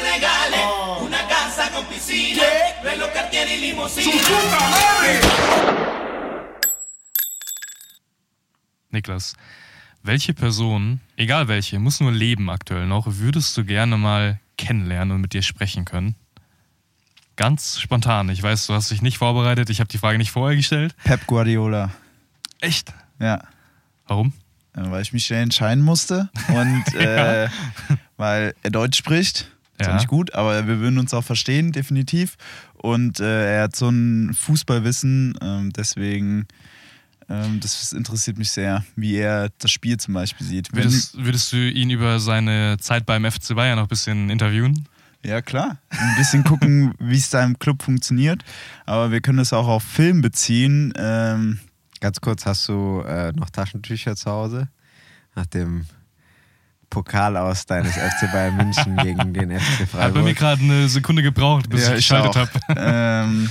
regale una casa con piscina, reloj Cartier y limusina. Niklas, welche Person, egal welche, muss nur leben aktuell noch, würdest du gerne mal kennenlernen und mit dir sprechen können? Ganz spontan. Ich weiß, du hast dich nicht vorbereitet. Ich habe die Frage nicht vorher gestellt. Pep Guardiola. Echt? Ja. Warum? Äh, Weil ich mich schnell entscheiden musste und äh, weil er Deutsch spricht. Ist Ja. nicht gut, aber wir würden uns auch verstehen, definitiv. Und äh, er hat so ein Fußballwissen, ähm, deswegen, ähm, das interessiert mich sehr, wie er das Spiel zum Beispiel sieht. Wenn- Würdest, würdest du ihn über seine Zeit beim FC Bayern noch ein bisschen interviewen? Ja, klar. Ein bisschen gucken, wie es da im Club funktioniert. Aber wir können das auch auf Film beziehen. Ähm, Ganz kurz, hast du äh, noch Taschentücher zu Hause? Nach dem Pokal aus deines FC Bayern München gegen den FC Hat bei mir Freiburg. gerade eine Sekunde gebraucht, bis ja, ich geschaltet habe. ähm,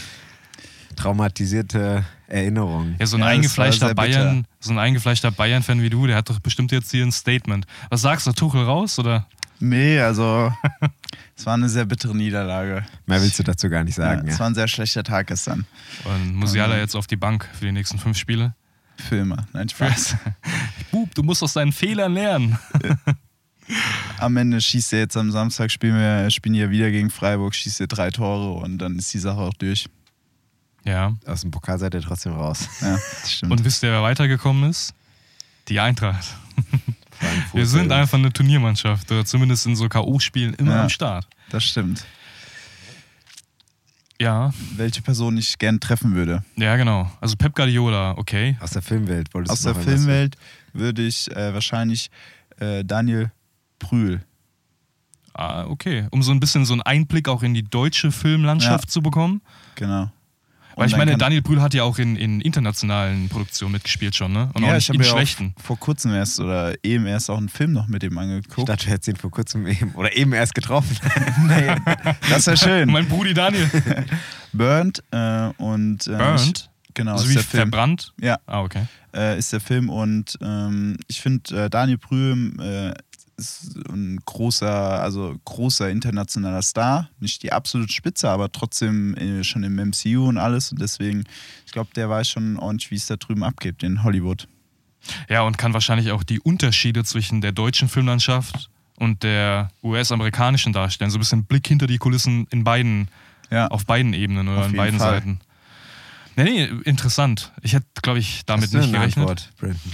Traumatisierte Erinnerungen. Ja, so ein Ja, eingefleischter sehr bitter. Bayern, so ein eingefleischter Bayern-Fan wie du, der hat doch bestimmt jetzt hier ein Statement. Was sagst du, Tuchel raus oder? nee, also es war eine sehr bittere Niederlage. Mehr willst du dazu gar nicht Ja, sagen. es Ja, war ein sehr schlechter Tag gestern. Und Musiala jetzt auf die Bank für die nächsten fünf Spiele? Filme, nein, Spaß. Bub, du musst aus deinen Fehlern lernen. Am Ende schießt er jetzt am Samstag, spielen wir spielen ja wieder gegen Freiburg, schießt er drei Tore und dann ist die Sache auch durch. Ja. Aus dem Pokal seid ihr trotzdem raus. Ja, das stimmt. Und wisst ihr, wer weitergekommen ist? Die Eintracht. Frankfurt, Wir sind einfach eine Turniermannschaft oder zumindest in so K.O.-Spielen immer Ja. am Start. das stimmt. Ja, Welche Person ich gern treffen würde. ja, genau. Also Pep Guardiola, okay. Aus der Filmwelt wolltest Aus du der noch irgendwas- Filmwelt würde ich äh, wahrscheinlich äh, Daniel Brühl. Ah, okay. Um so ein bisschen so einen Einblick auch in die deutsche Filmlandschaft Ja. zu bekommen. Genau. Weil Und ich dann meine, Daniel Brühl hat ja auch in, in internationalen Produktionen mitgespielt schon, ne? Und auch ja, nicht ich habe ja schlechten. auch vor kurzem erst oder eben erst auch einen Film noch mit ihm Ich angeguckt. dachte, du hättest ihn vor kurzem eben oder eben erst getroffen. nee, das wäre schön. Mein Brudi Daniel. Burnt äh, und äh, Burnt? Ich, genau, also ist wie der Film. verbrannt? Ja, Ah, okay. äh, ist der Film und ähm, ich finde äh, Daniel Brühl äh, ist ein großer, also großer internationaler Star. Nicht die absolute Spitze, aber trotzdem äh, schon im MCU und alles. Und deswegen, ich glaube, der weiß schon ordentlich, wie es da drüben abgeht in Hollywood. Ja, und kann wahrscheinlich auch die Unterschiede zwischen der deutschen Filmlandschaft und der US-amerikanischen darstellen. So ein bisschen Blick hinter die Kulissen in beiden, Ja, auf beiden Ebenen oder Auf in beiden Fall. Seiten. Nee, nee, interessant. Ich hätte, glaube ich, damit nicht eine gerechnet. Antwort, Brandon?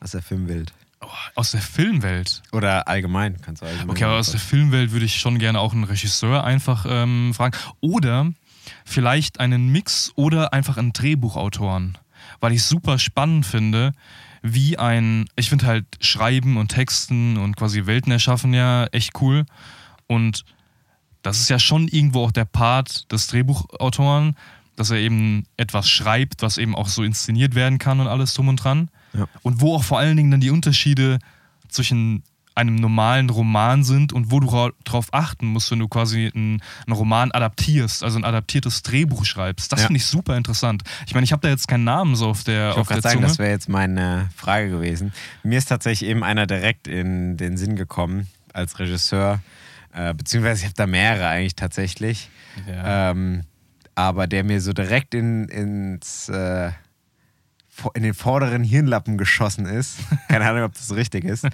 Aus der Filmwelt. Oh, aus der Filmwelt. Oder allgemein, kannst du allgemein. Okay, aber aus der. Filmwelt würde ich schon gerne auch einen Regisseur einfach ähm, fragen. Oder vielleicht einen Mix oder einfach einen Drehbuchautoren. Weil ich super spannend finde, wie ein, ich finde halt Schreiben und Texten und quasi Welten erschaffen ja echt cool. Und das ist ja schon irgendwo auch der Part des Drehbuchautoren, dass er eben etwas schreibt, was eben auch so inszeniert werden kann und alles drum und dran. Ja. Und wo auch vor allen Dingen dann die Unterschiede zwischen einem normalen Roman sind und wo du ra- drauf achten musst, wenn du quasi einen, einen Roman adaptierst, also ein adaptiertes Drehbuch schreibst. Das Ja. finde ich super interessant. Ich meine, ich habe da jetzt keinen Namen so auf der, Ich wollte gerade sagen, das wäre jetzt meine Frage gewesen. Mir ist tatsächlich eben einer direkt in den Sinn gekommen als Regisseur, äh, beziehungsweise ich habe da mehrere eigentlich tatsächlich, Ja. ähm, aber der mir so direkt in, ins, äh, in den vorderen Hirnlappen geschossen ist, keine Ahnung, ob das richtig ist,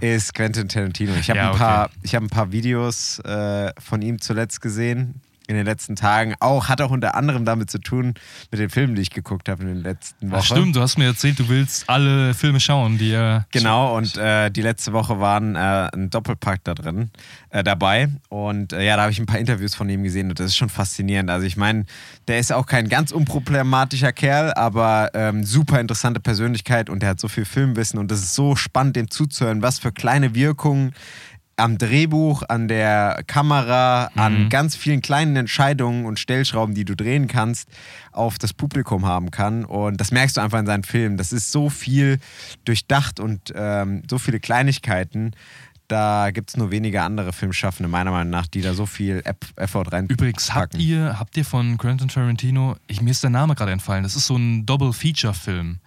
ist Quentin Tarantino. Ich habe Ja, ein, paar- okay. ich hab ein paar Videos äh, von ihm zuletzt gesehen. In den letzten Tagen. Auch hat auch unter anderem damit zu tun, mit den Filmen, die ich geguckt habe in den letzten Wochen. Ach stimmt, du hast mir erzählt, du willst alle Filme schauen, die er. Genau, und äh, die letzte Woche waren äh, ein Doppelpack da drin äh, dabei. Und äh, ja, da habe ich ein paar Interviews von ihm gesehen und das ist schon faszinierend. Also ich meine, der ist auch kein ganz unproblematischer Kerl, aber ähm, super interessante Persönlichkeit und der hat so viel Filmwissen und das ist so spannend, dem zuzuhören, was für kleine Wirkungen am Drehbuch, an der Kamera, an ganz vielen kleinen Entscheidungen und Stellschrauben, die du drehen kannst, auf das Publikum haben kann. Und das merkst du einfach in seinen Filmen. Das ist so viel durchdacht und ähm, so viele Kleinigkeiten. Da gibt es nur wenige andere Filmschaffende, meiner Meinung nach, die da so viel Eff- Effort rein. Übrigens, habt ihr, habt ihr von Quentin Tarantino, ich, mir ist der Name gerade entfallen, das ist so ein Double-Feature-Film.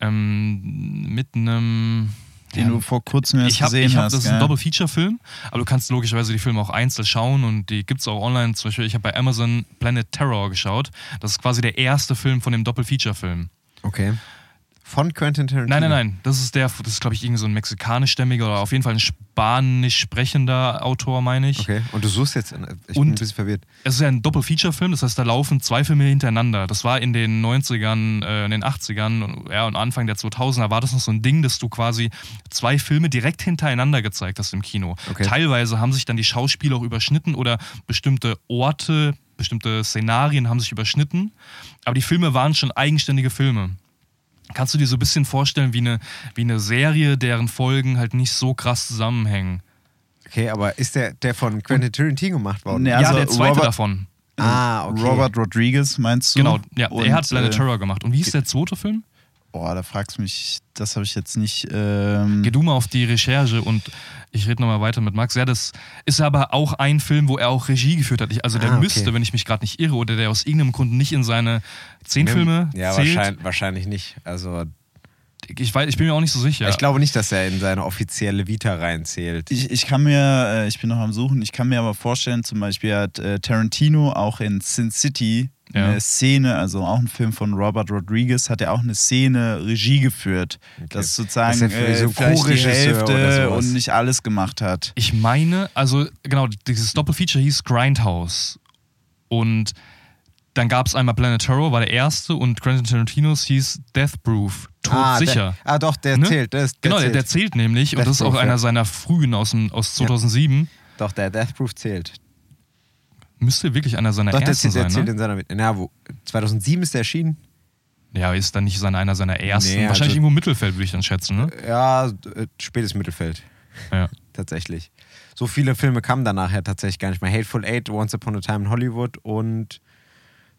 Ähm, mit einem, den Ja, du vor kurzem erst ich hab, gesehen ich hab, hast. Das ist ein gell? Double-Feature-Film, aber du kannst logischerweise die Filme auch einzeln schauen und die gibt es auch online. Zum Beispiel, ich habe bei Amazon Planet Terror geschaut. Das ist quasi der erste Film von dem Doppel-Feature-Film. Okay. Von Quentin Tarantino? Nein, nein, nein. Das ist der, das ist, glaube ich, irgendwie so ein mexikanischstämmiger oder auf jeden Fall ein spanisch sprechender Autor, meine ich. Okay. Und du suchst jetzt, ich bin ein Und- bisschen verwirrt. Es ist ja ein Doppel-Feature-Film, das heißt, da laufen zwei Filme hintereinander. Das war in den 90ern, äh, in den 80ern und, ja, und Anfang der 2000er war das noch so ein Ding, dass du quasi zwei Filme direkt hintereinander gezeigt hast im Kino. Okay. Teilweise haben sich dann die Schauspieler auch überschnitten oder bestimmte Orte, bestimmte Szenarien haben sich überschnitten, aber die Filme waren schon eigenständige Filme. Kannst du dir so ein bisschen vorstellen wie eine, wie eine Serie, deren Folgen halt nicht so krass zusammenhängen? Okay, aber ist der, der von Quentin Tarantino gemacht worden? Nee, ja, Also der zweite Robert- davon. Ah, okay. Robert Rodriguez, meinst du? Genau, ja, Und, er hat Planet äh, Terror gemacht. Und wie ist der zweite Film? Boah, da fragst du mich, das habe ich jetzt nicht. Ähm, Geh du mal auf die Recherche und ich rede nochmal weiter mit Max. Ja, das ist aber auch ein Film, wo er auch Regie geführt hat. Ich, also der Ah, okay. müsste, wenn ich mich gerade nicht irre, oder der aus irgendeinem Grund nicht in seine zehn Filme Ja, zählt. wahrscheinlich, wahrscheinlich nicht. Also, Ich, weiß, ich bin mir auch nicht so sicher. ich glaube nicht, dass er in seine offizielle Vita reinzählt. Ich, ich kann mir, äh, ich bin noch am Suchen, ich kann mir aber vorstellen, zum Beispiel hat äh, Tarantino auch in Sin City Ja. eine Szene, also auch ein Film von Robert Rodriguez, hat er auch eine Szene Regie geführt. Das ist sozusagen Dass für äh, so vielleicht die Hälfte und nicht alles gemacht hat. Ich meine, also genau, dieses Doppelfeature hieß Grindhouse. Und dann gab es einmal Planet Terror, war der erste, und Quentin Tarantinos hieß Death Proof, todsicher. Der, ah, doch, der Ne? zählt. Der, ist- der genau, der, zählt. der zählt nämlich, und Death das ist auch Proof, einer ja. seiner frühen aus, dem, aus 2007. Doch, der Death Proof zählt. Müsste wirklich einer seiner Doch, ersten sein. zählt Ne? in seiner. Na, wo, 2007 ist der erschienen? Ja, ist dann nicht seine, einer seiner ersten. Nee, Wahrscheinlich also- irgendwo Mittelfeld, würde ich dann schätzen, ne? Ja, äh, spätes Mittelfeld. Ja. Tatsächlich. So viele Filme kamen danach ja tatsächlich gar nicht mehr. Hateful Eight, Once Upon a Time in Hollywood und.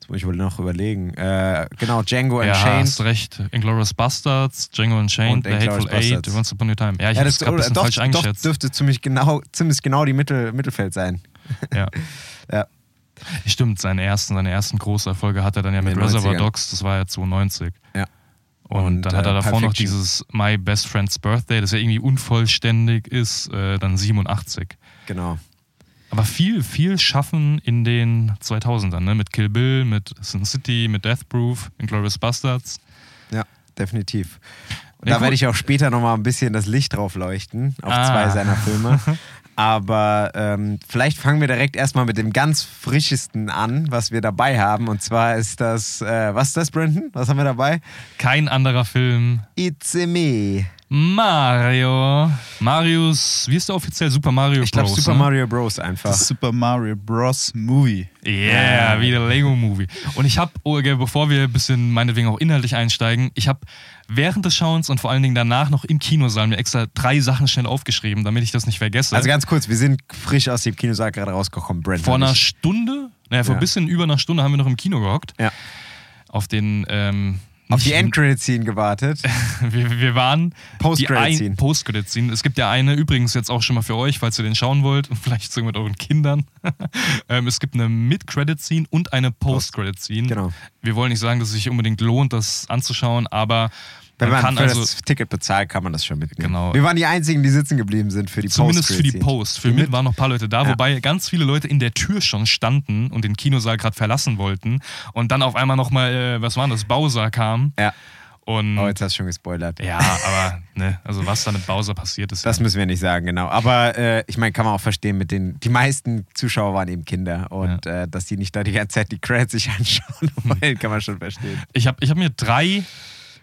Jetzt muss ich wohl noch überlegen. Äh, genau, Django Ja, Unchained. hast recht. Inglourious Bastards, Django Unchained, Und The Hateful Eight. Once Upon a Time. Ja, ich ja, habe das es gerade ein bisschen doch, falsch doch eingeschätzt. dürfte ziemlich genau, ziemlich genau die Mittel, Mittelfeld sein. Ja. Ja. Stimmt, seine ersten, seine ersten große Erfolge hat er dann ja In mit Reservoir 90ern. Dogs, das war ja 92. Ja. Und, Und, dann hat er äh, davor Pulp noch dieses My Best Friend's Birthday, das ja irgendwie unvollständig ist, äh, dann 87. Genau. Aber viel, viel schaffen in den 2000ern, ne? Mit Kill Bill, mit Sin City, mit Death Proof, Inglourious Bastards. Ja, definitiv. Und Ja, da werde ich auch später nochmal ein bisschen das Licht drauf leuchten, auf Ah. zwei seiner Filme. Aber ähm, vielleicht fangen wir direkt erstmal mit dem ganz frischesten an, was wir dabei haben. Und zwar ist das, äh, was ist das, Brandon? Was haben wir dabei? Kein anderer Film. It's a me. Mario. Marius, wie ist der offiziell? Super Mario Ich glaube Bros. Super ne? Mario Bros. einfach. Das Super Mario Bros. Movie. Yeah, wie der Lego-Movie. Und ich habe, bevor wir ein bisschen meinetwegen auch inhaltlich einsteigen, ich habe während des Schauens und vor allen Dingen danach noch im Kinosaal mir extra drei Sachen schnell aufgeschrieben, damit ich das nicht vergesse. Also ganz kurz, wir sind frisch aus dem Kinosaal gerade rausgekommen, Brandon. vor einer. Stunde, naja, vor Ja. ein bisschen über einer Stunde haben wir noch im Kino gehockt. Ja. Auf den, ähm, Auf die Endcredit-Scene gewartet. wir, wir waren Post-Credit-Scene. Post-Credit-Scene. Es gibt ja eine, übrigens jetzt auch schon mal für euch, falls ihr den schauen wollt und vielleicht sogar mit euren Kindern. ähm, es gibt eine Mid-Credit-Scene und eine Post-Credit-Scene. Genau. Wir wollen nicht sagen, dass es sich unbedingt lohnt, das anzuschauen, aber Wenn man man für also das Ticket bezahlt, kann man das schon mitnehmen. Genau. Wir waren die Einzigen, die sitzen geblieben sind für die zumindest für die. Post. Für mich waren noch ein paar Leute da, Ja. wobei ganz viele Leute in der Tür schon standen und den Kinosaal gerade verlassen wollten und dann auf einmal nochmal, äh, was war das, Bowser kam. Ja. Und Oh, jetzt hast du schon gespoilert. ja, aber ne, also was da mit Bowser passiert ist. Das ja, müssen wir nicht sagen, genau. Aber äh, ich meine, kann man auch verstehen, mit den, die meisten Zuschauer waren eben Kinder und äh, dass die nicht da die ganze Zeit die Credits sich anschauen wollen, kann man schon verstehen. Ich habe ich hab mir drei,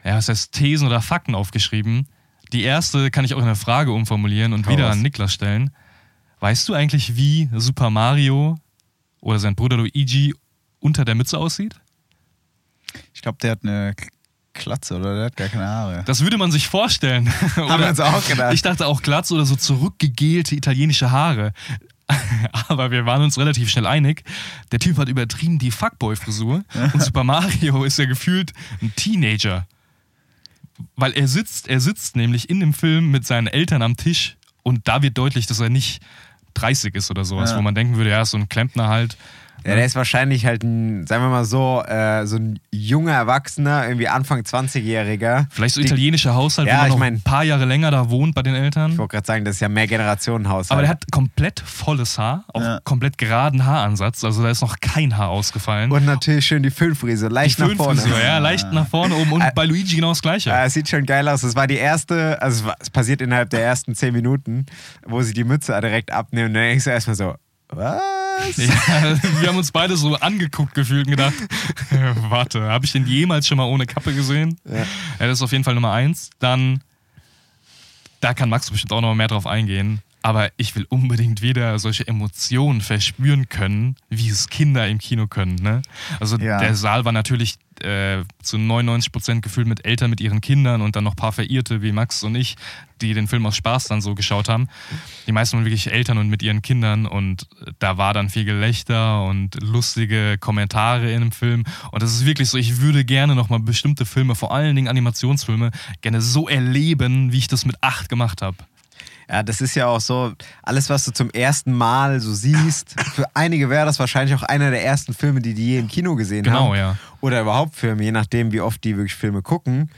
ja, was heißt Thesen oder Fakten aufgeschrieben. Die erste kann ich auch in eine Frage umformulieren und Hau wieder an Niklas stellen. Weißt du eigentlich, wie Super Mario oder sein Bruder Luigi unter der Mütze aussieht? Ich glaube, der hat eine Klatze oder der hat gar keine Haare. Das würde man sich vorstellen. Haben wir uns auch gedacht. Ich dachte auch Glatze oder so zurückgegelte italienische Haare. Aber wir waren uns relativ schnell einig. Der Typ hat übertrieben die Fuckboy-Frisur und Super Mario ist ja gefühlt ein Teenager. Weil er sitzt, er sitzt nämlich in dem Film mit seinen Eltern am Tisch und da wird deutlich, dass er nicht 30 ist oder sowas, Ja. wo man denken würde, ja, ist so ein Klempner halt. Ja, der ist wahrscheinlich halt ein, sagen wir mal so, äh, so ein junger Erwachsener, irgendwie Anfang 20-Jähriger. Vielleicht so Die- italienischer Haushalt, Ja, wenn man ich noch mein- ein paar Jahre länger da wohnt bei den Eltern. Ich wollte gerade sagen, das ist ja mehr Generationenhaus. Aber der hat komplett volles Haar, auch Ja. komplett geraden Haaransatz. Also da ist noch kein Haar ausgefallen. Und natürlich schön die Föhnfrise, die leicht nach vorne. Ja, leicht nach vorne oben. Und Äh, bei Luigi genau das Gleiche. Ja, es sieht schon geil aus. Es war die erste, also es, passiert innerhalb der ersten zehn Minuten, wo sie die Mütze direkt abnehmen. Und dann denkst du erstmal so, was? Ja, wir haben uns beide so angeguckt gefühlt und gedacht, warte, habe ich den jemals schon mal ohne Kappe gesehen? Ja. Ja, das ist auf jeden Fall Nummer eins. Dann, da kann Max bestimmt auch noch mehr drauf eingehen. Aber ich will unbedingt wieder solche Emotionen verspüren können, wie es Kinder im Kino können. Ne? Also Ja. der Saal war natürlich äh, zu 99 Prozent gefüllt mit Eltern mit ihren Kindern und dann noch ein paar Verirrte wie Max und ich, die den Film aus Spaß dann so geschaut haben. Die meisten waren wirklich Eltern und mit ihren Kindern und da war dann viel Gelächter und lustige Kommentare in dem Film. Und das ist wirklich so, ich würde gerne nochmal bestimmte Filme, vor allen Dingen Animationsfilme, gerne so erleben, wie ich das mit acht gemacht habe. Ja, das ist ja auch so, alles, was du zum ersten Mal so siehst, für einige wäre das wahrscheinlich auch einer der ersten Filme, die die je im Kino gesehen haben. Genau, ja. Oder überhaupt Filme, je nachdem, wie oft die wirklich Filme gucken.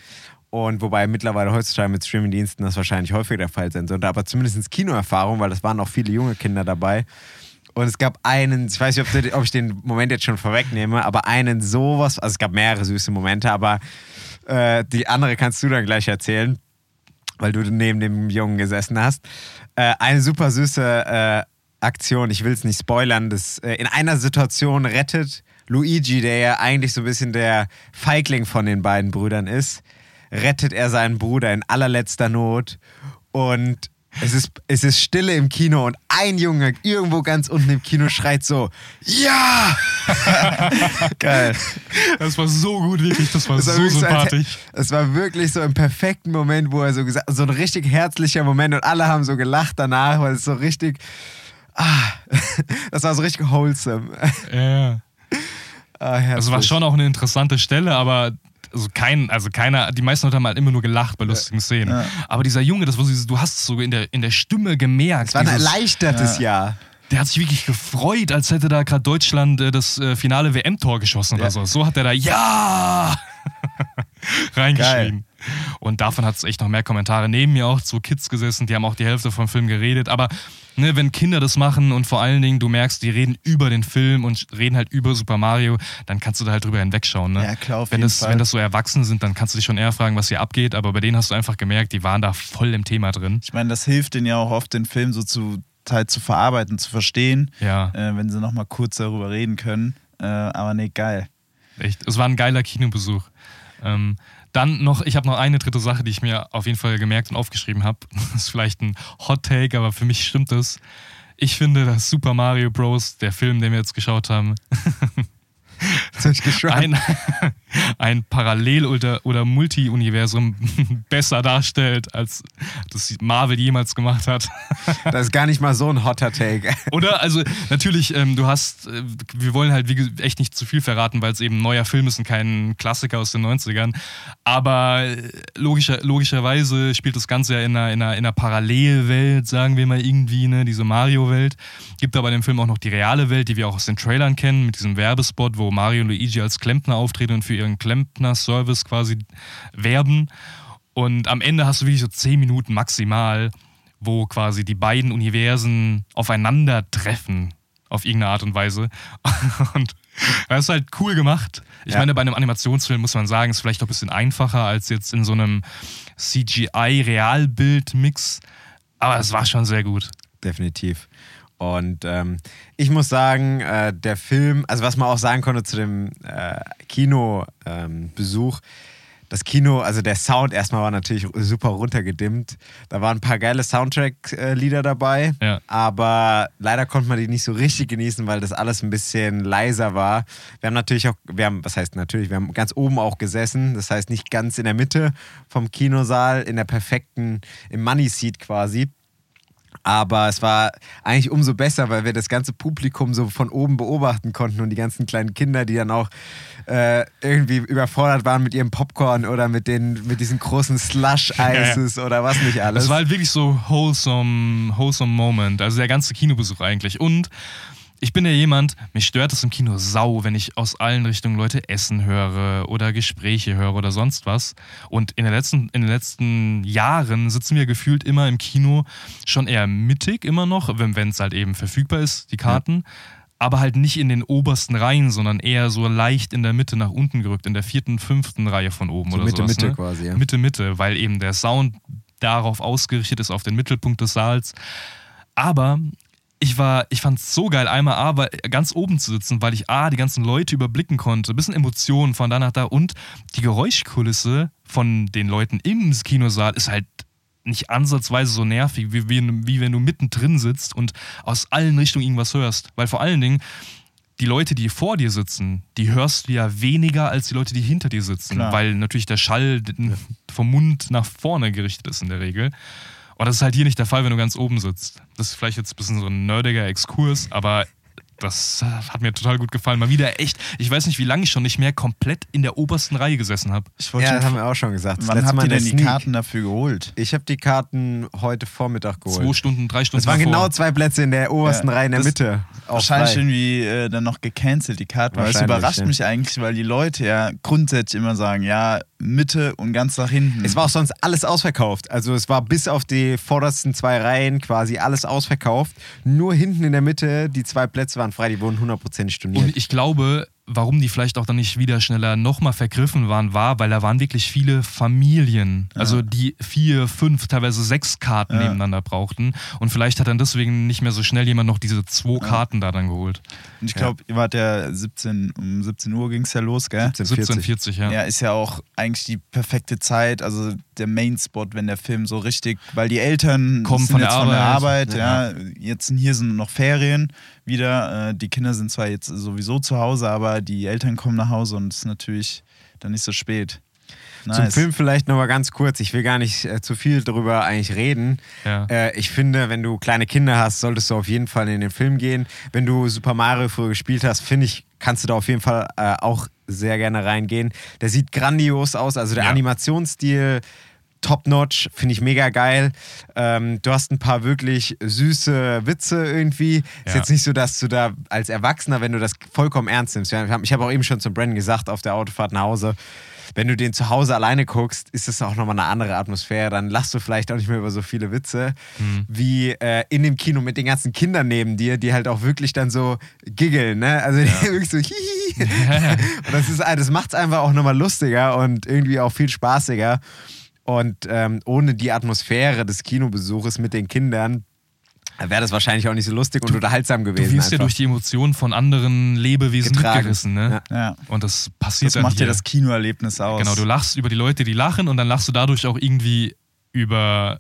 Und wobei mittlerweile heutzutage mit Streamingdiensten das wahrscheinlich häufiger der Fall sein sollte. Aber zumindest Kinoerfahrung, weil das waren auch viele junge Kinder dabei. Und es gab einen, ich weiß nicht, ob, du- ob ich den Moment jetzt schon vorwegnehme, aber einen sowas, also es gab mehrere süße Momente, aber äh, die andere kannst du dann gleich erzählen, weil du neben dem Jungen gesessen hast. Äh, eine super süße äh, Aktion, ich will es nicht spoilern, das äh, in einer Situation rettet Luigi, der ja eigentlich so ein bisschen der Feigling von den beiden Brüdern ist, rettet er seinen Bruder in allerletzter Not. Und es ist, es ist Stille im Kino und ein Junge irgendwo ganz unten im Kino schreit so, ja! Geil. Das war so gut, wirklich, das war Das war so sympathisch. Es war wirklich so im perfekten Moment, wo er so gesagt so ein richtig herzlicher Moment und alle haben so gelacht danach, weil es so richtig. Ah, das war so richtig wholesome. Ja. Ah. Das war schon auch eine interessante Stelle, aber also kein, also keiner, die meisten Leute haben halt immer nur gelacht bei lustigen Szenen. Ja. Aber dieser Junge, das war so, du hast es so in der, in der Stimme gemerkt. Es war ein dieses- erleichtertes Jahr. der hat sich wirklich gefreut, als hätte da gerade Deutschland äh, das äh, finale WM-Tor geschossen Ja. oder so. So hat er da Ja! reingeschrien. Und davon hat es echt noch mehr Kommentare. Neben mir auch zwei Kids gesessen, die haben auch die Hälfte vom Film geredet. Aber ne, wenn Kinder das machen und vor allen Dingen du merkst, die reden über den Film und reden halt über Super Mario, dann kannst du da halt drüber hinwegschauen. Ne? Ja, klar, auf wenn, jeden das, Fall. wenn das so Erwachsene sind, dann kannst du dich schon eher fragen, was hier abgeht. Aber bei denen hast du einfach gemerkt, die waren da voll im Thema drin. Ich meine, das hilft denen ja auch oft, den Film so zu, halt zu verarbeiten, zu verstehen, Ja. äh, wenn sie nochmal kurz darüber reden können. Äh, aber nee, geil. Echt, es war ein geiler Kinobesuch. Ähm, dann noch, ich habe noch eine dritte Sache, die ich mir auf jeden Fall gemerkt und aufgeschrieben habe. Das ist vielleicht ein Hot Take, aber für mich stimmt es. Ich finde, dass Super Mario Bros., der Film, den wir jetzt geschaut haben, Das hab ich ein, ein Parallel- oder, oder Multi-Universum besser darstellt, als das Marvel jemals gemacht hat. Das ist gar nicht mal so ein hotter Take. Oder? Also, natürlich, ähm, du hast, äh, wir wollen halt wie, echt nicht zu viel verraten, weil es eben ein neuer Film ist und kein Klassiker aus den 90ern. Aber äh, logischer, logischerweise spielt das Ganze ja in einer, in, einer, in einer Parallelwelt, sagen wir mal irgendwie, ne? diese Mario-Welt. Gibt aber in dem Film auch noch die reale Welt, die wir auch aus den Trailern kennen, mit diesem Werbespot, wo Mario und Luigi als Klempner auftreten und für ihren Klempner-Service quasi werben. Und am Ende hast du wirklich so 10 Minuten maximal, wo quasi die beiden Universen aufeinandertreffen. Auf irgendeine Art und Weise. Und das ist halt cool gemacht. Ich Ja. meine, bei einem Animationsfilm muss man sagen, ist vielleicht auch ein bisschen einfacher als jetzt in so einem CGI-Realbild-Mix. Aber es war schon sehr gut. Definitiv. Und ähm, ich muss sagen, äh, der Film, also was man auch sagen konnte zu dem äh, Kinobesuch, ähm, das Kino, also der Sound erstmal war natürlich super runtergedimmt. Da waren ein paar geile Soundtrack-Lieder dabei, Ja. aber leider konnte man die nicht so richtig genießen, weil das alles ein bisschen leiser war. Wir haben natürlich auch, wir haben, was heißt natürlich, wir haben ganz oben auch gesessen, das heißt nicht ganz in der Mitte vom Kinosaal, in der perfekten, im Money Seat quasi. Aber es war eigentlich umso besser, weil wir das ganze Publikum so von oben beobachten konnten und die ganzen kleinen Kinder, die dann auch äh, irgendwie überfordert waren mit ihrem Popcorn oder mit, den, mit diesen großen Slush-Ices oder was nicht alles. Es war halt wirklich so wholesome, wholesome Moment. Also der ganze Kinobesuch eigentlich. Und ich bin ja jemand, mich stört es im Kino sau, wenn ich aus allen Richtungen Leute essen höre oder Gespräche höre oder sonst was. Und in, der letzten, in den letzten Jahren sitzen wir gefühlt immer im Kino schon eher mittig immer noch, wenn es halt eben verfügbar ist, die Karten. Aber halt nicht in den obersten Reihen, sondern eher so leicht in der Mitte nach unten gerückt, in der vierten, fünften Reihe von oben So oder Mitte, sowas. Mitte ne? quasi, ja. Mitte, Mitte, weil eben der Sound darauf ausgerichtet ist, auf den Mittelpunkt des Saals. Aber ich war, ich fand es so geil, einmal A, weil, ganz oben zu sitzen, weil ich A, die ganzen Leute überblicken konnte, ein bisschen Emotionen von da nach da und die Geräuschkulisse von den Leuten im Kinosaal ist halt nicht ansatzweise so nervig, wie, wie, wie wenn du mittendrin sitzt und aus allen Richtungen irgendwas hörst. Weil vor allen Dingen, die Leute, die vor dir sitzen, die hörst du ja weniger als die Leute, die hinter dir sitzen, Klar. weil natürlich der Schall vom Mund nach vorne gerichtet ist in der Regel. Und das ist halt hier nicht der Fall, wenn du ganz oben sitzt. Das ist vielleicht jetzt ein bisschen so ein nerdiger Exkurs, aber das hat mir total gut gefallen. Mal wieder echt, ich weiß nicht, wie lange ich schon nicht mehr komplett in der obersten Reihe gesessen habe. Ich wollte Ja, das schon haben wir auch schon gesagt. Das Wann habt ihr denn die. Karten dafür geholt? Ich habe die Karten heute Vormittag geholt. Zwei Stunden, drei Stunden Es waren genau zwei Plätze in der obersten Ja, Reihe in der Mitte. Wahrscheinlich frei. irgendwie äh, dann noch gecancelt, die Karten. Weil es überrascht ja. mich eigentlich, weil die Leute ja grundsätzlich immer sagen, ja, Mitte und ganz nach hinten. Es war auch sonst alles ausverkauft. Also es war bis auf die vordersten zwei Reihen quasi alles ausverkauft. Nur hinten in der Mitte, die zwei Plätze waren frei, die wurden hundertprozentig storniert. Und ich glaube, warum die vielleicht auch dann nicht wieder schneller nochmal vergriffen waren, war, weil da waren wirklich viele Familien, also die vier, fünf, teilweise sechs Karten Ja. nebeneinander brauchten. Und vielleicht hat dann deswegen nicht mehr so schnell jemand noch diese zwei Karten da dann geholt. und ich glaube, ihr wart ja 17, um 17 Uhr ging es ja los, gell? 1740, ja. Ja, ist ja auch eigentlich die perfekte Zeit, also der Main-Spot, wenn der Film so richtig, weil die Eltern Kommen sind von der jetzt von der Arbeit. Arbeit, ja. Jetzt sind hier sind noch Ferien wieder. Äh, die Kinder sind zwar jetzt sowieso zu Hause, aber die Eltern kommen nach Hause und es ist natürlich dann nicht so spät. Zum Nice. Film vielleicht nochmal ganz kurz. Ich will gar nicht äh, zu viel darüber eigentlich reden. Ja. Äh, ich finde, wenn du kleine Kinder hast, solltest du auf jeden Fall in den Film gehen. Wenn du Super Mario früher gespielt hast, finde ich, kannst du da auf jeden Fall äh, auch sehr gerne reingehen. Der sieht grandios aus, also der Ja. Animationsstil. Top-notch, finde ich mega geil. Ähm, du hast ein paar wirklich süße Witze irgendwie. Ist Ja. jetzt nicht so, dass du da als Erwachsener, wenn du das vollkommen ernst nimmst. Ich habe auch eben schon zum Brandon gesagt auf der Autofahrt nach Hause, wenn du den zu Hause alleine guckst, ist das auch nochmal eine andere Atmosphäre. Dann lachst du vielleicht auch nicht mehr über so viele Witze wie äh, in dem Kino mit den ganzen Kindern neben dir, die halt auch wirklich dann so giggeln. Ne? Also die wirklich so hihi. Und das, ist, das macht es einfach auch nochmal lustiger und irgendwie auch viel spaßiger. Und ähm, ohne die Atmosphäre des Kinobesuches mit den Kindern wäre das wahrscheinlich auch nicht so lustig und unterhaltsam Du gewesen. wirst ja durch die Emotionen von anderen Lebewesen Getragen. mitgerissen, ne? Ja. Ja. Und das passiert Das macht ja das Kinoerlebnis aus. Genau, du lachst über die Leute, die lachen und dann lachst du dadurch auch irgendwie über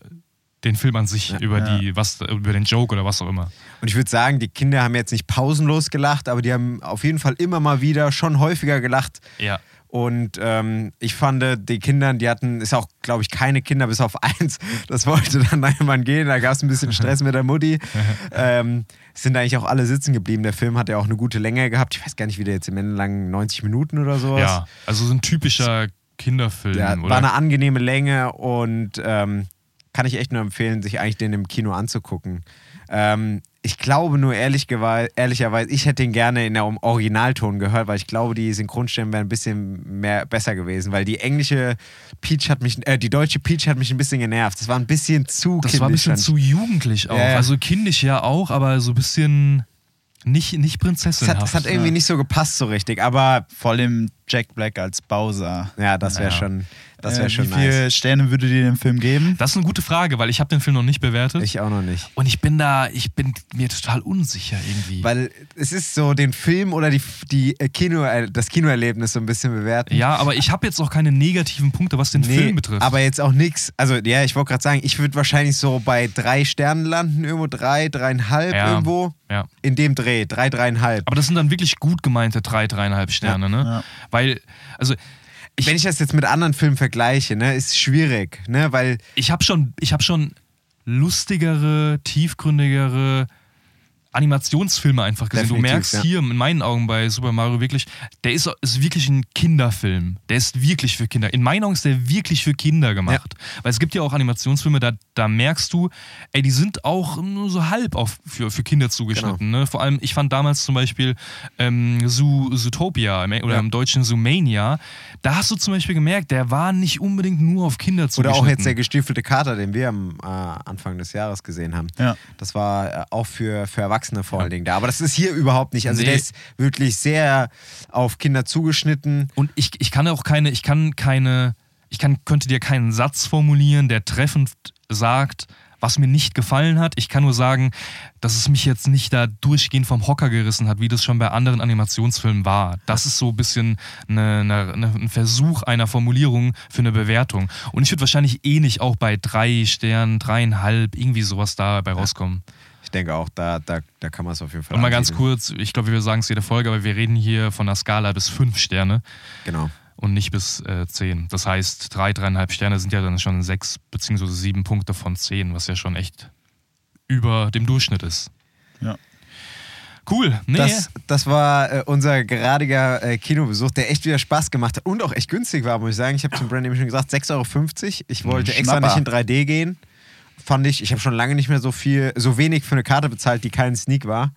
den Film an sich, über Ja. die, was, über den Joke oder was auch immer. Und ich würde sagen, die Kinder haben jetzt nicht pausenlos gelacht, aber die haben auf jeden Fall immer mal wieder schon häufiger gelacht. Ja. Und ähm, ich fand, die Kindern, die hatten, ist auch, glaube ich, keine Kinder bis auf eins. Das wollte dann irgendwann gehen. Da gab es ein bisschen Stress mit der Mutti. ähm, es sind eigentlich auch alle sitzen geblieben. Der Film hat ja auch eine gute Länge gehabt. Ich weiß gar nicht, wie der jetzt im Ende lang 90 Minuten oder sowas. Ja, also so ein typischer Kinderfilm, Der oder? war eine angenehme Länge und ähm, kann ich echt nur empfehlen, sich eigentlich den im Kino anzugucken. Ähm, ich glaube nur ehrlich ehrlicherweise, ich hätte den gerne in der Originalton gehört, weil ich glaube, die Synchronstimmen wären ein bisschen mehr besser gewesen, weil die englische Peach hat mich, äh, die deutsche Peach hat mich ein bisschen genervt. Das war ein bisschen zu das war ein bisschen zu jugendlich auch. Ja, ja. Also kindisch ja auch, aber so ein bisschen nicht, nicht es Prinzessin. hat, es hat irgendwie nicht so gepasst so richtig, aber Vor allem Jack Black als Bowser. ja, das wäre Ja. schon, das Äh, wäre schon Wie viele nice. Sterne würdet ihr dem Film geben? Das ist eine gute Frage, weil ich habe den Film noch nicht bewertet. Ich auch noch nicht. und ich bin da, ich bin mir total unsicher irgendwie. Weil es ist so, den Film oder die, die äh, Kino, äh, das Kinoerlebnis so ein bisschen bewerten. ja, aber ich habe jetzt auch keine negativen Punkte, was den Film betrifft. aber jetzt auch nichts. Also, ja, ich wollte gerade sagen, ich würde wahrscheinlich so bei drei Sternen landen, irgendwo drei, dreieinhalb Ja. irgendwo. ja. In dem Dreh, drei, dreieinhalb. Aber das sind dann wirklich gut gemeinte drei, dreieinhalb Sterne, ne? Ja. Weil, also Wenn ich das jetzt mit anderen Filmen vergleiche, ne, ist schwierig, ne, weil ich habe schon, ich habe schon lustigere, tiefgründigere Animationsfilme einfach gesehen. Definitiv, du merkst ja. hier in meinen Augen bei Super Mario wirklich, der ist, ist wirklich ein Kinderfilm. Der ist wirklich für Kinder. In meinen Augen ist der wirklich für Kinder gemacht. Weil es gibt ja auch Animationsfilme, da, da merkst du, ey, die sind auch nur so halb auf, für, für Kinder zugeschnitten. Genau. Ne? Vor allem, ich fand damals zum Beispiel ähm, Zoo, Zootopia oder Ja. im deutschen Zoomania, da hast du zum Beispiel gemerkt, der war nicht unbedingt nur auf Kinder Oder zugeschnitten. auch jetzt der gestiefelte Kater, den wir am äh, Anfang des Jahres gesehen haben. Ja. Das war äh, auch für, für Erwachsene vor allen Dingen da. Aber das ist hier überhaupt nicht. Also Nee. der ist wirklich sehr auf Kinder zugeschnitten. Und ich, ich kann auch keine, ich kann keine, ich kann, könnte dir keinen Satz formulieren, der treffend sagt, was mir nicht gefallen hat. Ich kann nur sagen, dass es mich jetzt nicht da durchgehend vom Hocker gerissen hat, wie das schon bei anderen Animationsfilmen war. Das ist so ein bisschen eine, eine, eine, ein Versuch einer Formulierung für eine Bewertung. Und ich würde wahrscheinlich eh nicht auch bei drei Sternen, dreieinhalb, irgendwie sowas dabei rauskommen. Ich denke auch, da, da, da kann man es auf jeden Fall Und mal ganz kurz, ich glaube, wir sagen es jede Folge, aber wir reden hier von einer Skala bis fünf Sterne. Genau. und nicht bis äh, 10. Das heißt, drei, dreieinhalb Sterne sind ja dann schon sechs beziehungsweise sieben Punkte von zehn, was ja schon echt über dem Durchschnitt ist. Ja. Cool. Nee. Das, das war äh, unser geradiger äh, Kinobesuch, der echt wieder Spaß gemacht hat und auch echt günstig war, muss ich sagen. Ich habe zum Brand eben schon gesagt, 6,50 Euro. Ich wollte extra Schnapper. nicht in 3D gehen. Fand ich, ich habe schon lange nicht mehr so viel, so wenig für eine Karte bezahlt, die kein Sneak war.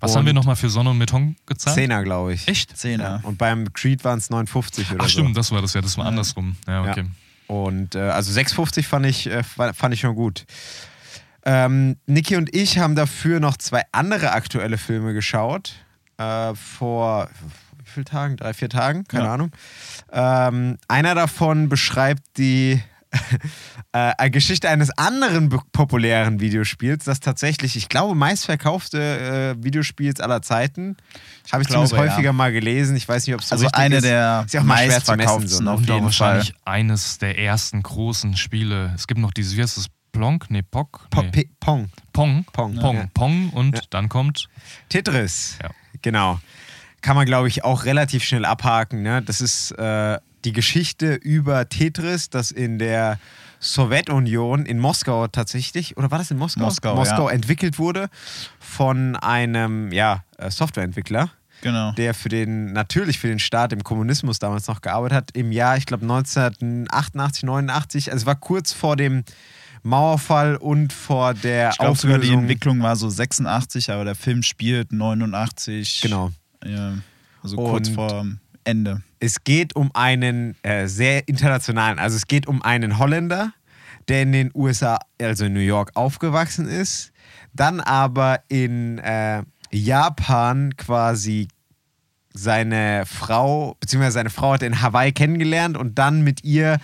was und- haben wir nochmal für Sonne und Beton gezahlt? Zehner, glaube ich. Echt? Zehner. Und beim Creed waren es 59 oder Ach so. stimmt, das war das ja, das war andersrum. Ja, okay. Ja. Und äh, also 6,50 fand ich, äh, fa- fand ich schon gut. Ähm, Niki und ich haben dafür noch zwei andere aktuelle Filme geschaut. Äh, vor wie vielen Tagen? Drei, vier Tagen? Keine Ja. Ahnung. Ähm, einer davon beschreibt die äh, eine Geschichte eines anderen populären Videospiels, das tatsächlich, ich glaube, meistverkaufte äh, Videospiels aller Zeiten. Habe ich glaube, zumindest häufiger ja. mal gelesen. Ich weiß nicht, ob es so Also richtig eine ist. der Ist ja auch mal schwer zu messen, meistverkauften so, ne? auf jeden Fall. wahrscheinlich eines der ersten großen Spiele. Es gibt noch dieses, wie heißt das? Plonk? Nee, Pock? Po- Nee. Pong. Pong. Pong. Pong. Ja. Pong und Ja. dann kommt. Tetris. Ja. Genau. Kann man, glaube ich, auch relativ schnell abhaken. Ne? Das ist äh, die Geschichte über Tetris, das in der Sowjetunion in Moskau tatsächlich, oder war das in Moskau? Moskau, Moskau ja. entwickelt wurde von einem ja, äh, Softwareentwickler. Genau. Der für den, natürlich für den Staat im Kommunismus damals noch gearbeitet hat, im Jahr, ich glaube 1988, 89, also es war kurz vor dem Mauerfall und vor der Ich glaube sogar, die Auflösung. Entwicklung war so 86, aber der Film spielt 89. Genau. Ja, also kurz Und- vor Ende. Es geht um einen äh, sehr internationalen, also es geht um einen Holländer, der in den USA, also in New York, aufgewachsen ist, dann aber in äh, Japan quasi seine Frau, beziehungsweise seine Frau hat er in Hawaii kennengelernt und dann mit ihr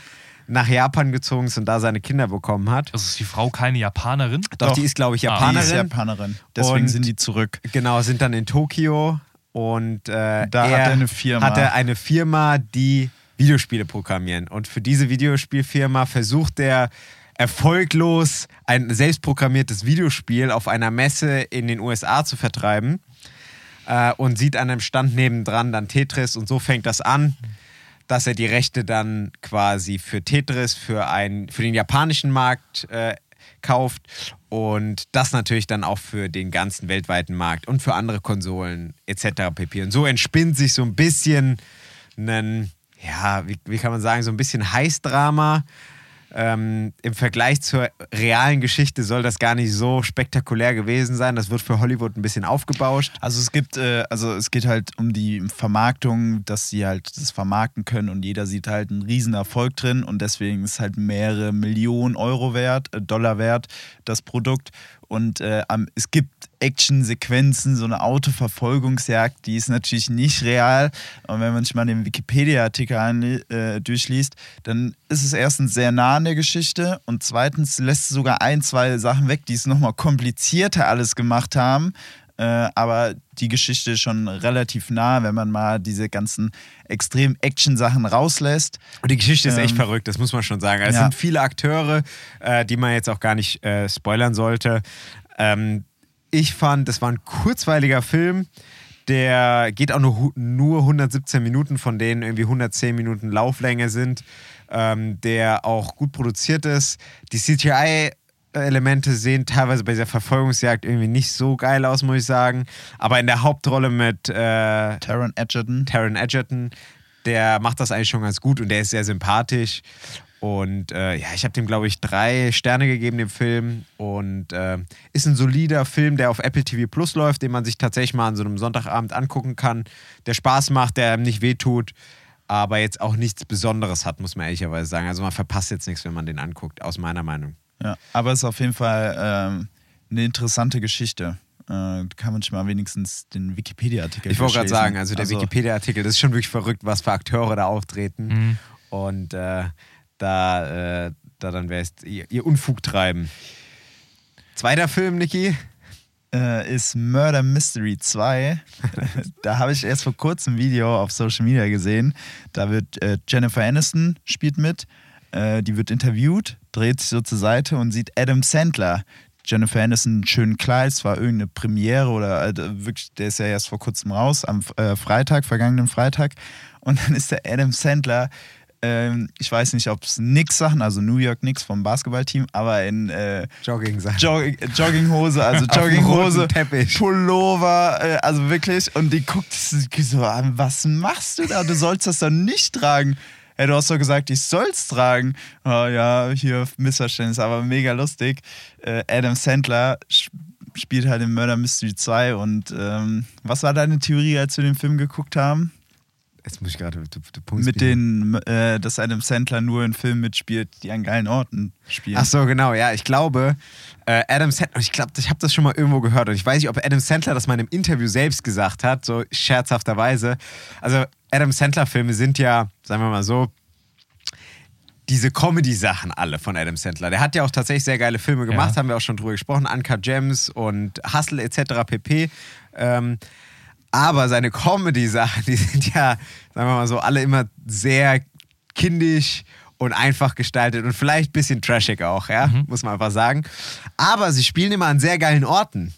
nach Japan gezogen ist und da seine Kinder bekommen hat. Also ist die Frau keine Japanerin? Doch, Doch. die ist, glaube ich, Ah, Die Japanerin. ist Japanerin. Deswegen Und- sind die zurück. Genau, sind dann in Tokio und äh, Da hat er eine Firma. Hat er eine Firma, die Videospiele programmieren. Und für diese Videospielfirma versucht er erfolglos ein selbstprogrammiertes Videospiel auf einer Messe in den USA zu vertreiben äh, und sieht an einem Stand nebendran dann Tetris und so fängt das an, dass er die Rechte dann quasi für Tetris, für, ein, für den japanischen Markt äh, kauft und das natürlich dann auch für den ganzen weltweiten Markt und für andere Konsolen etc. pp. Und so entspinnt sich so ein bisschen ein, ja, wie, wie kann man sagen, so ein bisschen Heißdrama. Ähm, Im Vergleich zur realen Geschichte soll das gar nicht so spektakulär gewesen sein. Das wird für Hollywood ein bisschen aufgebauscht. Also es gibt, äh, also es geht halt um die Vermarktung, dass sie halt das vermarkten können und jeder sieht halt einen riesen Erfolg drin und deswegen ist halt mehrere Millionen Euro wert, äh, Dollar wert, das Produkt. Und äh, es gibt Actionsequenzen, so eine Autoverfolgungsjagd, die ist natürlich nicht real. Und wenn man sich mal den Wikipedia-Artikel äh, durchliest, dann ist es erstens sehr nah an der Geschichte und zweitens lässt es sogar ein, zwei Sachen weg, die es nochmal komplizierter alles gemacht haben. Äh, aber die Geschichte schon relativ nah, wenn man mal diese ganzen extrem Action-Sachen rauslässt. Und die Geschichte ist echt Ähm, verrückt, das muss man schon sagen. Es ja. sind viele Akteure, äh, die man jetzt auch gar nicht äh, spoilern sollte. Ähm, ich fand, das war ein kurzweiliger Film. Der geht auch nur, nur 117 Minuten, von denen irgendwie 110 Minuten Lauflänge sind. Ähm, der auch gut produziert ist. Die CGI Elemente sehen teilweise bei dieser Verfolgungsjagd irgendwie nicht so geil aus, muss ich sagen. Aber in der Hauptrolle mit äh, Taron Egerton. Taron Egerton, der macht das eigentlich schon ganz gut und der ist sehr sympathisch. Und äh, ja, ich habe dem, glaube ich, drei Sterne gegeben, dem Film. Und äh, ist ein solider Film, der auf Apple TV Plus läuft, den man sich tatsächlich mal an so einem Sonntagabend angucken kann, der Spaß macht, der einem nicht wehtut, aber jetzt auch nichts Besonderes hat, muss man ehrlicherweise sagen. Also man verpasst jetzt nichts, wenn man den anguckt, aus meiner Meinung. Ja, aber es ist auf jeden Fall ähm, eine interessante Geschichte. Äh, kann man schon mal wenigstens den Wikipedia-Artikel Ich wollte gerade sagen, also der Wikipedia-Artikel, das ist schon wirklich verrückt, was für Akteure da auftreten. Mhm. Und äh, da, äh, da dann wärst ihr, ihr Unfug treiben. Zweiter Film, Niki. äh, ist Murder Mystery 2. da habe ich erst vor kurzem ein Video auf Social Media gesehen. Da wird äh, Jennifer Aniston spielt mit. Äh, die wird interviewt, dreht sich so zur Seite und sieht Adam Sandler. Jennifer Aniston einen schönen Kleid, es war irgendeine Premiere oder äh, wirklich, der ist ja erst vor kurzem raus, am äh, Freitag, vergangenen Freitag. Und dann ist der Adam Sandler, ähm, ich weiß nicht, ob es Knicks Sachen, also New York Knicks vom Basketballteam, aber in äh, Jogging sein. Jog Jogginghose, also Jogginghose. Pullover, äh, also wirklich. Und die guckt sich so an, was machst du da? Du sollst das doch nicht tragen. Hey, du hast doch gesagt, ich soll's tragen. Oh, ja, hier Missverständnis, aber mega lustig. Äh, Adam Sandler sp- spielt halt in Murder Mystery 2 und ähm, was war deine Theorie, als wir den Film geguckt haben? Jetzt muss ich gerade, Mit den, äh, dass Adam Sandler nur in Filmen mitspielt, die an geilen Orten spielen. Ach so, genau, ja. Ich glaube, äh, Adam Sandler, ich glaube, ich habe das schon mal irgendwo gehört und ich weiß nicht, ob Adam Sandler das mal in einem Interview selbst gesagt hat, so scherzhafterweise. Also, Adam Sandler-Filme sind ja, sagen wir mal so, diese Comedy-Sachen alle von Adam Sandler. Der hat ja auch tatsächlich sehr geile Filme gemacht, Ja. haben wir auch schon drüber gesprochen, Uncut Gems und Hustle etc. pp. Ähm, aber seine Comedy-Sachen, die sind ja, sagen wir mal so, alle immer sehr kindisch und einfach gestaltet und vielleicht ein bisschen trashig auch, ja, muss man einfach sagen. Aber sie spielen immer an sehr geilen Orten.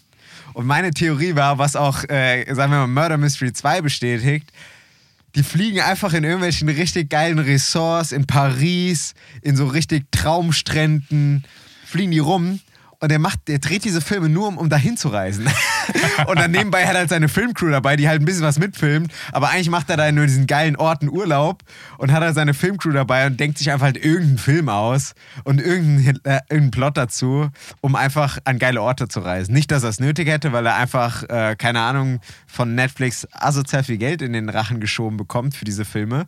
Und meine Theorie war, was auch, äh, sagen wir mal, Murder Mystery 2 bestätigt, die fliegen einfach in irgendwelchen richtig geilen Ressorts in Paris, in so richtig Traumstränden, fliegen die rum. Und er macht, der dreht diese Filme nur, um, um dahin zu reisen. und dann nebenbei hat er halt seine Filmcrew dabei, die halt ein bisschen was mitfilmt. Aber eigentlich macht er da nur diesen geilen Orten Urlaub und hat halt seine Filmcrew dabei und denkt sich einfach halt irgendeinen Film aus und irgendeinen, äh, irgendeinen Plot dazu, um einfach an geile Orte zu reisen. Nicht, dass er es nötig hätte, weil er einfach, äh, keine Ahnung, von Netflix asozial viel Geld in den Rachen geschoben bekommt für diese Filme.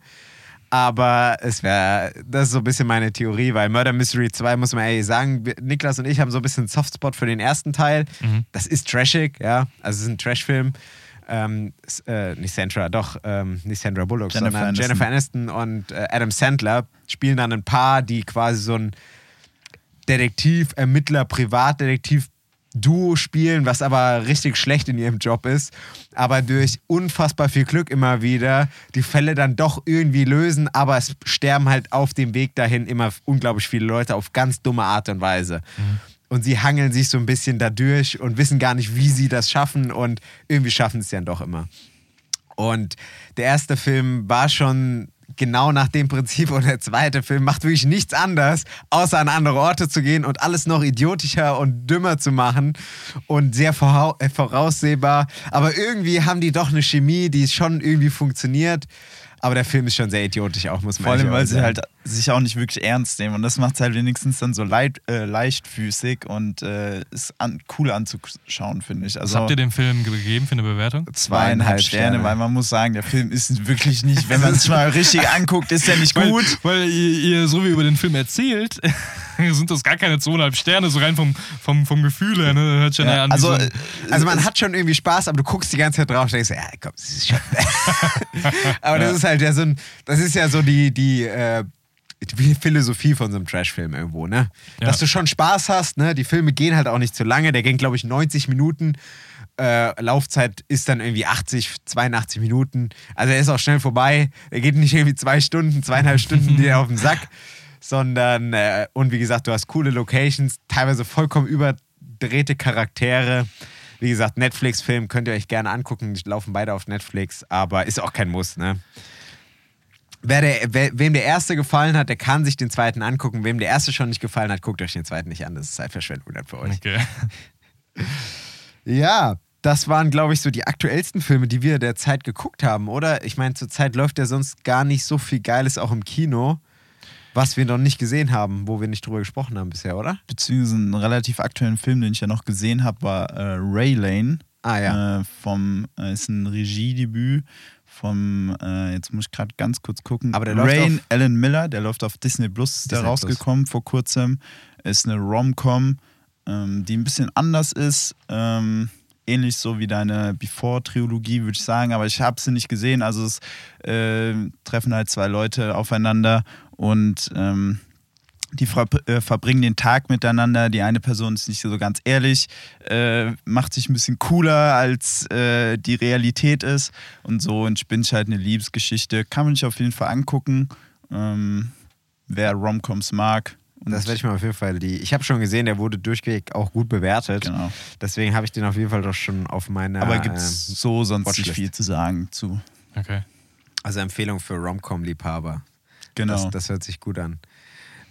Aber es wäre, das ist so ein bisschen meine Theorie, weil Murder Mystery 2, muss man ehrlich sagen, Niklas und ich haben so ein bisschen einen Softspot für den ersten Teil. Das ist trashig, ja. Also es ist ein Trashfilm. Ähm, äh, nicht Sandra, doch, ähm, nicht Sandra Bullock, Jennifer sondern Aniston. Jennifer Aniston und äh, Adam Sandler spielen dann ein Paar, die quasi so ein Detektiv, Ermittler, Privatdetektiv Duo spielen, was aber richtig schlecht in ihrem Job ist, aber durch unfassbar viel Glück immer wieder die Fälle dann doch irgendwie lösen, aber es sterben halt auf dem Weg dahin immer unglaublich viele Leute auf ganz dumme Art und Weise. Und sie hangeln sich so ein bisschen dadurch und wissen gar nicht, wie sie das schaffen und irgendwie schaffen es dann doch immer. Und der erste Film war schon genau nach dem Prinzip und der zweite Film macht wirklich nichts anderes, außer an andere Orte zu gehen und alles noch idiotischer und dümmer zu machen und sehr äh, voraussehbar. Aber irgendwie haben die doch eine Chemie, die schon irgendwie funktioniert. Aber der Film ist schon sehr idiotisch auch, muss man Vor allem, weil sie sagen. halt sich auch nicht wirklich ernst nehmen. Und das macht es halt wenigstens dann so leicht, äh, leichtfüßig und äh, ist an, cool anzuschauen, finde ich. Was Also habt ihr dem Film gegeben für eine Bewertung? zweieinhalb Sterne, weil man muss sagen, der Film ist wirklich nicht, wenn man es mal richtig anguckt, ist der nicht gut. Weil, weil ihr, ihr so wie über den Film erzählt, sind das gar keine zweieinhalb Sterne, so rein vom, vom, vom Gefühl her. Ne? Ja, an. also, so äh, Also man hat schon irgendwie Spaß, aber du guckst die ganze Zeit drauf und denkst, ja komm, das ist schon. aber das ist halt ja so ein, das ist ja so die, die, äh, die Philosophie von so einem Trashfilm irgendwo, ne? Ja. Dass du schon Spaß hast, ne? Die Filme gehen halt auch nicht zu lange, der ging, glaube ich, 90 Minuten. Äh, Laufzeit ist dann irgendwie 80, 82 Minuten. Also er ist auch schnell vorbei. Er geht nicht irgendwie zwei Stunden, zweieinhalb Stunden dir auf den Sack, sondern, äh, und wie gesagt, du hast coole Locations, teilweise vollkommen überdrehte Charaktere. Wie gesagt, Netflix-Film könnt ihr euch gerne angucken. Die laufen beide auf Netflix, aber ist auch kein Muss, ne? Wer der, wer, wem der erste gefallen hat, der kann sich den zweiten angucken. Wem der erste schon nicht gefallen hat, guckt euch den zweiten nicht an. Das ist Zeitverschwendung dann für euch. Okay. Ja, das waren, glaube ich, so die aktuellsten Filme, die wir derzeit geguckt haben, oder? Ich meine, zurzeit läuft ja sonst gar nicht so viel Geiles auch im Kino, was wir noch nicht gesehen haben, wo wir nicht drüber gesprochen haben bisher, oder? Beziehungsweise einen relativ aktuellen Film, den ich ja noch gesehen habe, war äh, Ray Lane. Ah ja. Äh, vom, äh, ist ein Regiedebüt vom, äh, jetzt muss ich gerade ganz kurz gucken. Aber der läuft Rain auf- Alan Miller, der läuft auf Disney Plus, ist der Disney Plus. rausgekommen vor kurzem. Ist eine Rom-Com, ähm, die ein bisschen anders ist. Ähm, ähnlich so wie deine Before-Trilogie, würde ich sagen, aber ich habe sie nicht gesehen. Also es äh, treffen halt zwei Leute aufeinander und ähm, die ver äh, verbringen den Tag miteinander. Die eine Person ist nicht so ganz ehrlich, äh, macht sich ein bisschen cooler, als äh, die Realität ist. Und so entspinnt halt eine Liebesgeschichte. Kann man sich auf jeden Fall angucken, ähm, wer Romcoms mag. Und Das werde ich mir auf jeden Fall die. Ich habe schon gesehen, der wurde durchweg auch gut bewertet. Genau. Deswegen habe ich den auf jeden Fall doch schon auf meiner. Aber gibt es ähm, so sonst Watchlist. nicht viel zu sagen zu. Okay. also Empfehlung für Romcom-Liebhaber. Genau. Das, das hört sich gut an.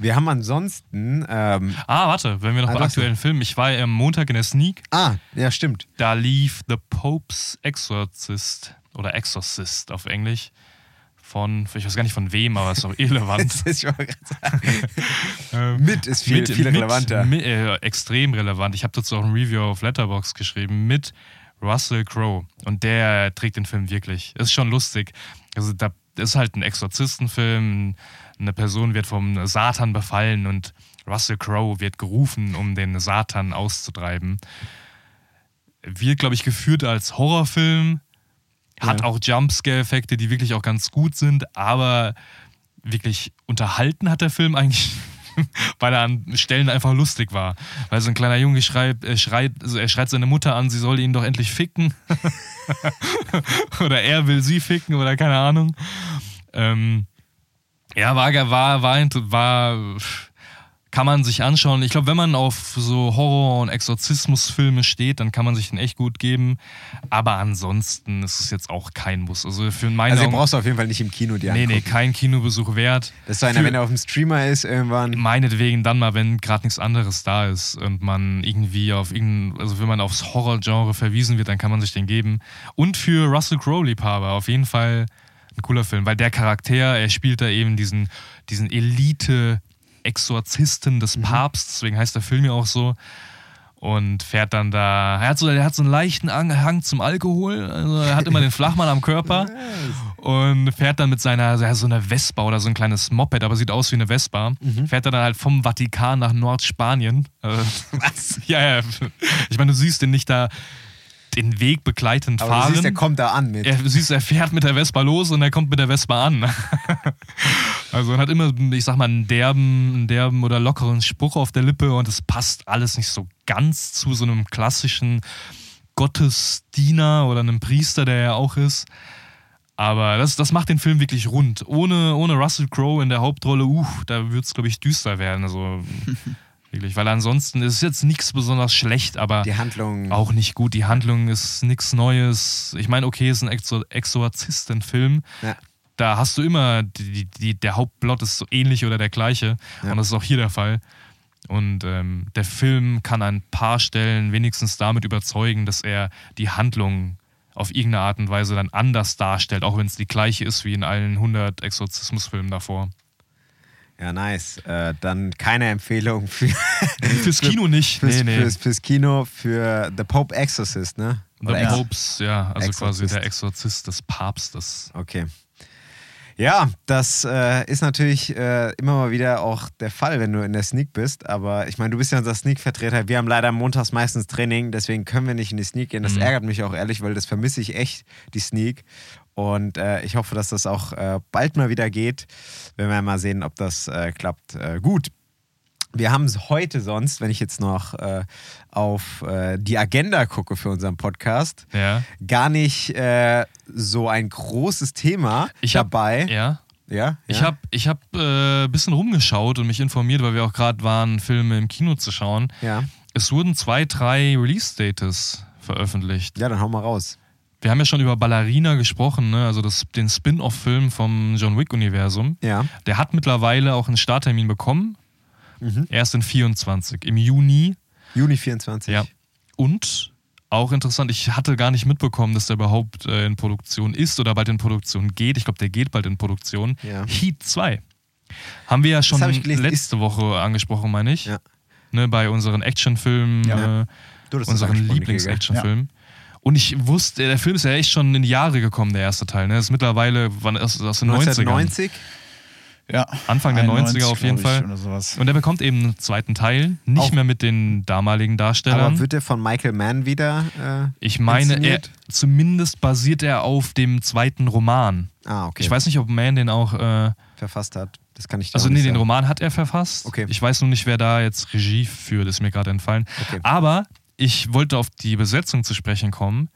Wir haben ansonsten. Ähm, Ah, warte, wenn wir noch Ah, bei aktuellen Filmen. Ich war am Montag in der Sneak. ah, ja, stimmt. Da lief The Pope's Exorcist oder Exorcist auf Englisch. Von, ich weiß gar nicht von wem, aber ist auch irrelevant. Das ist. Ähm, mit ist viel, viel relevanter. Mit, äh, extrem relevant. Ich habe dazu auch ein Review auf Letterbox geschrieben mit Russell Crowe. Und der trägt den Film wirklich. Ist schon lustig. Also da ist halt ein Exorzistenfilm. Eine Person wird vom Satan befallen und Russell Crowe wird gerufen, um den Satan auszutreiben. Wird, glaube ich, geführt als Horrorfilm. Hat Ja. auch Jumpscare-Effekte, die wirklich auch ganz gut sind, aber wirklich unterhalten hat der Film eigentlich, weil er an Stellen einfach lustig war. Weil so ein kleiner Junge schreit, er schreit, also er schreit seine Mutter an, sie soll ihn doch endlich ficken. oder er will sie ficken oder keine Ahnung. Ähm, ja, war, war, war, war, kann man sich anschauen. Ich glaube, wenn man auf so Horror- und Exorzismusfilme steht, dann kann man sich den echt gut geben. Aber ansonsten ist es jetzt auch kein Muss. Also für meine Also, den brauchst du auf jeden Fall nicht im Kino dir nee, nee, angucken. kein Kinobesuch wert. Das ist so einer, Für- wenn er auf dem Streamer ist, irgendwann. Meinetwegen dann mal, wenn gerade nichts anderes da ist und man irgendwie auf irgendein, also wenn man aufs Horrorgenre verwiesen wird, dann kann man sich den geben. Und für Russell Crowe-Liebhaber auf jeden Fall ein cooler Film, weil der Charakter, er spielt da eben diesen, diesen Elite-Exorzisten des Papstes, deswegen heißt der Film ja auch so. Und fährt dann da. Er hat so, er hat so einen leichten Ang- Hang zum Alkohol. Also er hat immer den Flachmann am Körper. Und fährt dann mit seiner, ja, so einer Vespa oder so ein kleines Moped, aber sieht aus wie eine Vespa. Fährt er dann halt vom Vatikan nach Nordspanien. Äh, Was? ja, ja. Ich meine, du siehst den nicht da den Weg begleitend Aber du fahren. siehst, der kommt da an mit. Er, du siehst, er fährt mit der Vespa los und er kommt mit der Vespa an. also er hat immer, ich sag mal, einen derben, einen derben oder lockeren Spruch auf der Lippe und es passt alles nicht so ganz zu so einem klassischen Gottesdiener oder einem Priester, der er auch ist. Aber das, das macht den Film wirklich rund. Ohne, ohne Russell Crowe in der Hauptrolle, uh, da wird es, glaube ich, düster werden. Also wirklich, weil ansonsten ist jetzt nichts besonders schlecht, aber Die Handlung. auch nicht gut. Die Handlung ist nichts Neues. Ich meine, okay, es ist ein Exor Exorzistenfilm. Ja. Da hast du immer, die, die, der Hauptplot ist so ähnlich oder der gleiche. Ja. Und das ist auch hier der Fall. Und ähm, der Film kann an ein paar Stellen wenigstens damit überzeugen, dass er die Handlung auf irgendeine Art und Weise dann anders darstellt, auch wenn es die gleiche ist wie in allen 100 Exorzismusfilmen davor. Ja, nice. Äh, dann keine Empfehlung für, Fürs Kino nicht. fürs, nee, nee. Fürs, fürs Kino für The Pope Exorcist, ne? The Oder Ex- Popes, ja, also quasi Exorzist. der Exorzist des Papstes. Okay. Ja, das äh, ist natürlich äh, immer mal wieder auch der Fall, wenn du in der Sneak bist. Aber ich meine, du bist ja unser Sneak-Vertreter. Wir haben leider montags meistens Training, deswegen können wir nicht in die Sneak gehen. Das Mhm. ärgert mich auch ehrlich, weil das vermisse ich echt, die Sneak. Und äh, ich hoffe, dass das auch äh, bald mal wieder geht. Wenn wir mal sehen, ob das äh, klappt. Äh, gut. Wir haben es heute sonst, wenn ich jetzt noch äh, auf die Agenda gucke für unseren Podcast, Ja. gar nicht so ein großes Thema Ich hab- dabei. Ja. ja, Ich ja? habe ich hab, äh, ein bisschen rumgeschaut und mich informiert, weil wir auch gerade waren, Filme im Kino zu schauen. ja. Es wurden zwei, drei Release-Dates veröffentlicht. ja, dann hau mal raus. Wir haben ja schon über Ballerina gesprochen, ne? also das, den Spin-off-Film vom John Wick-Universum. Ja. Der hat mittlerweile auch einen Starttermin bekommen. Mhm. Erst in 24, im Juni. Juni 24. Ja. Und auch interessant, ich hatte gar nicht mitbekommen, dass der überhaupt äh, in Produktion ist oder bald in Produktion geht. Ich glaube, der geht bald in Produktion. Ja. Heat 2. Haben wir ja schon letzte Woche angesprochen, meine ich. Ja. Ne, bei unseren Actionfilmen, Ja. äh, ist unseren Lieblings-Actionfilmen. Und ich wusste, der Film ist ja echt schon in die Jahre gekommen, der erste Teil. Ne? Das ist mittlerweile wann, aus, aus den 90ern. 1990? Ja. Anfang der 90er auf jeden Fall. Und er bekommt eben einen zweiten Teil, nicht Auch- mehr mit den damaligen Darstellern. Aber wird der von Michael Mann wieder äh, Ich meine, er, zumindest basiert er auf dem zweiten Roman. Ah, okay. Ich weiß nicht, ob Mann den auch. Äh, verfasst hat. Das kann ich dir also, nee, den. Roman hat er verfasst. Okay. Ich weiß nur nicht, wer da jetzt Regie führt, ist mir gerade entfallen. Okay. Aber ich wollte auf die Besetzung zu sprechen kommen.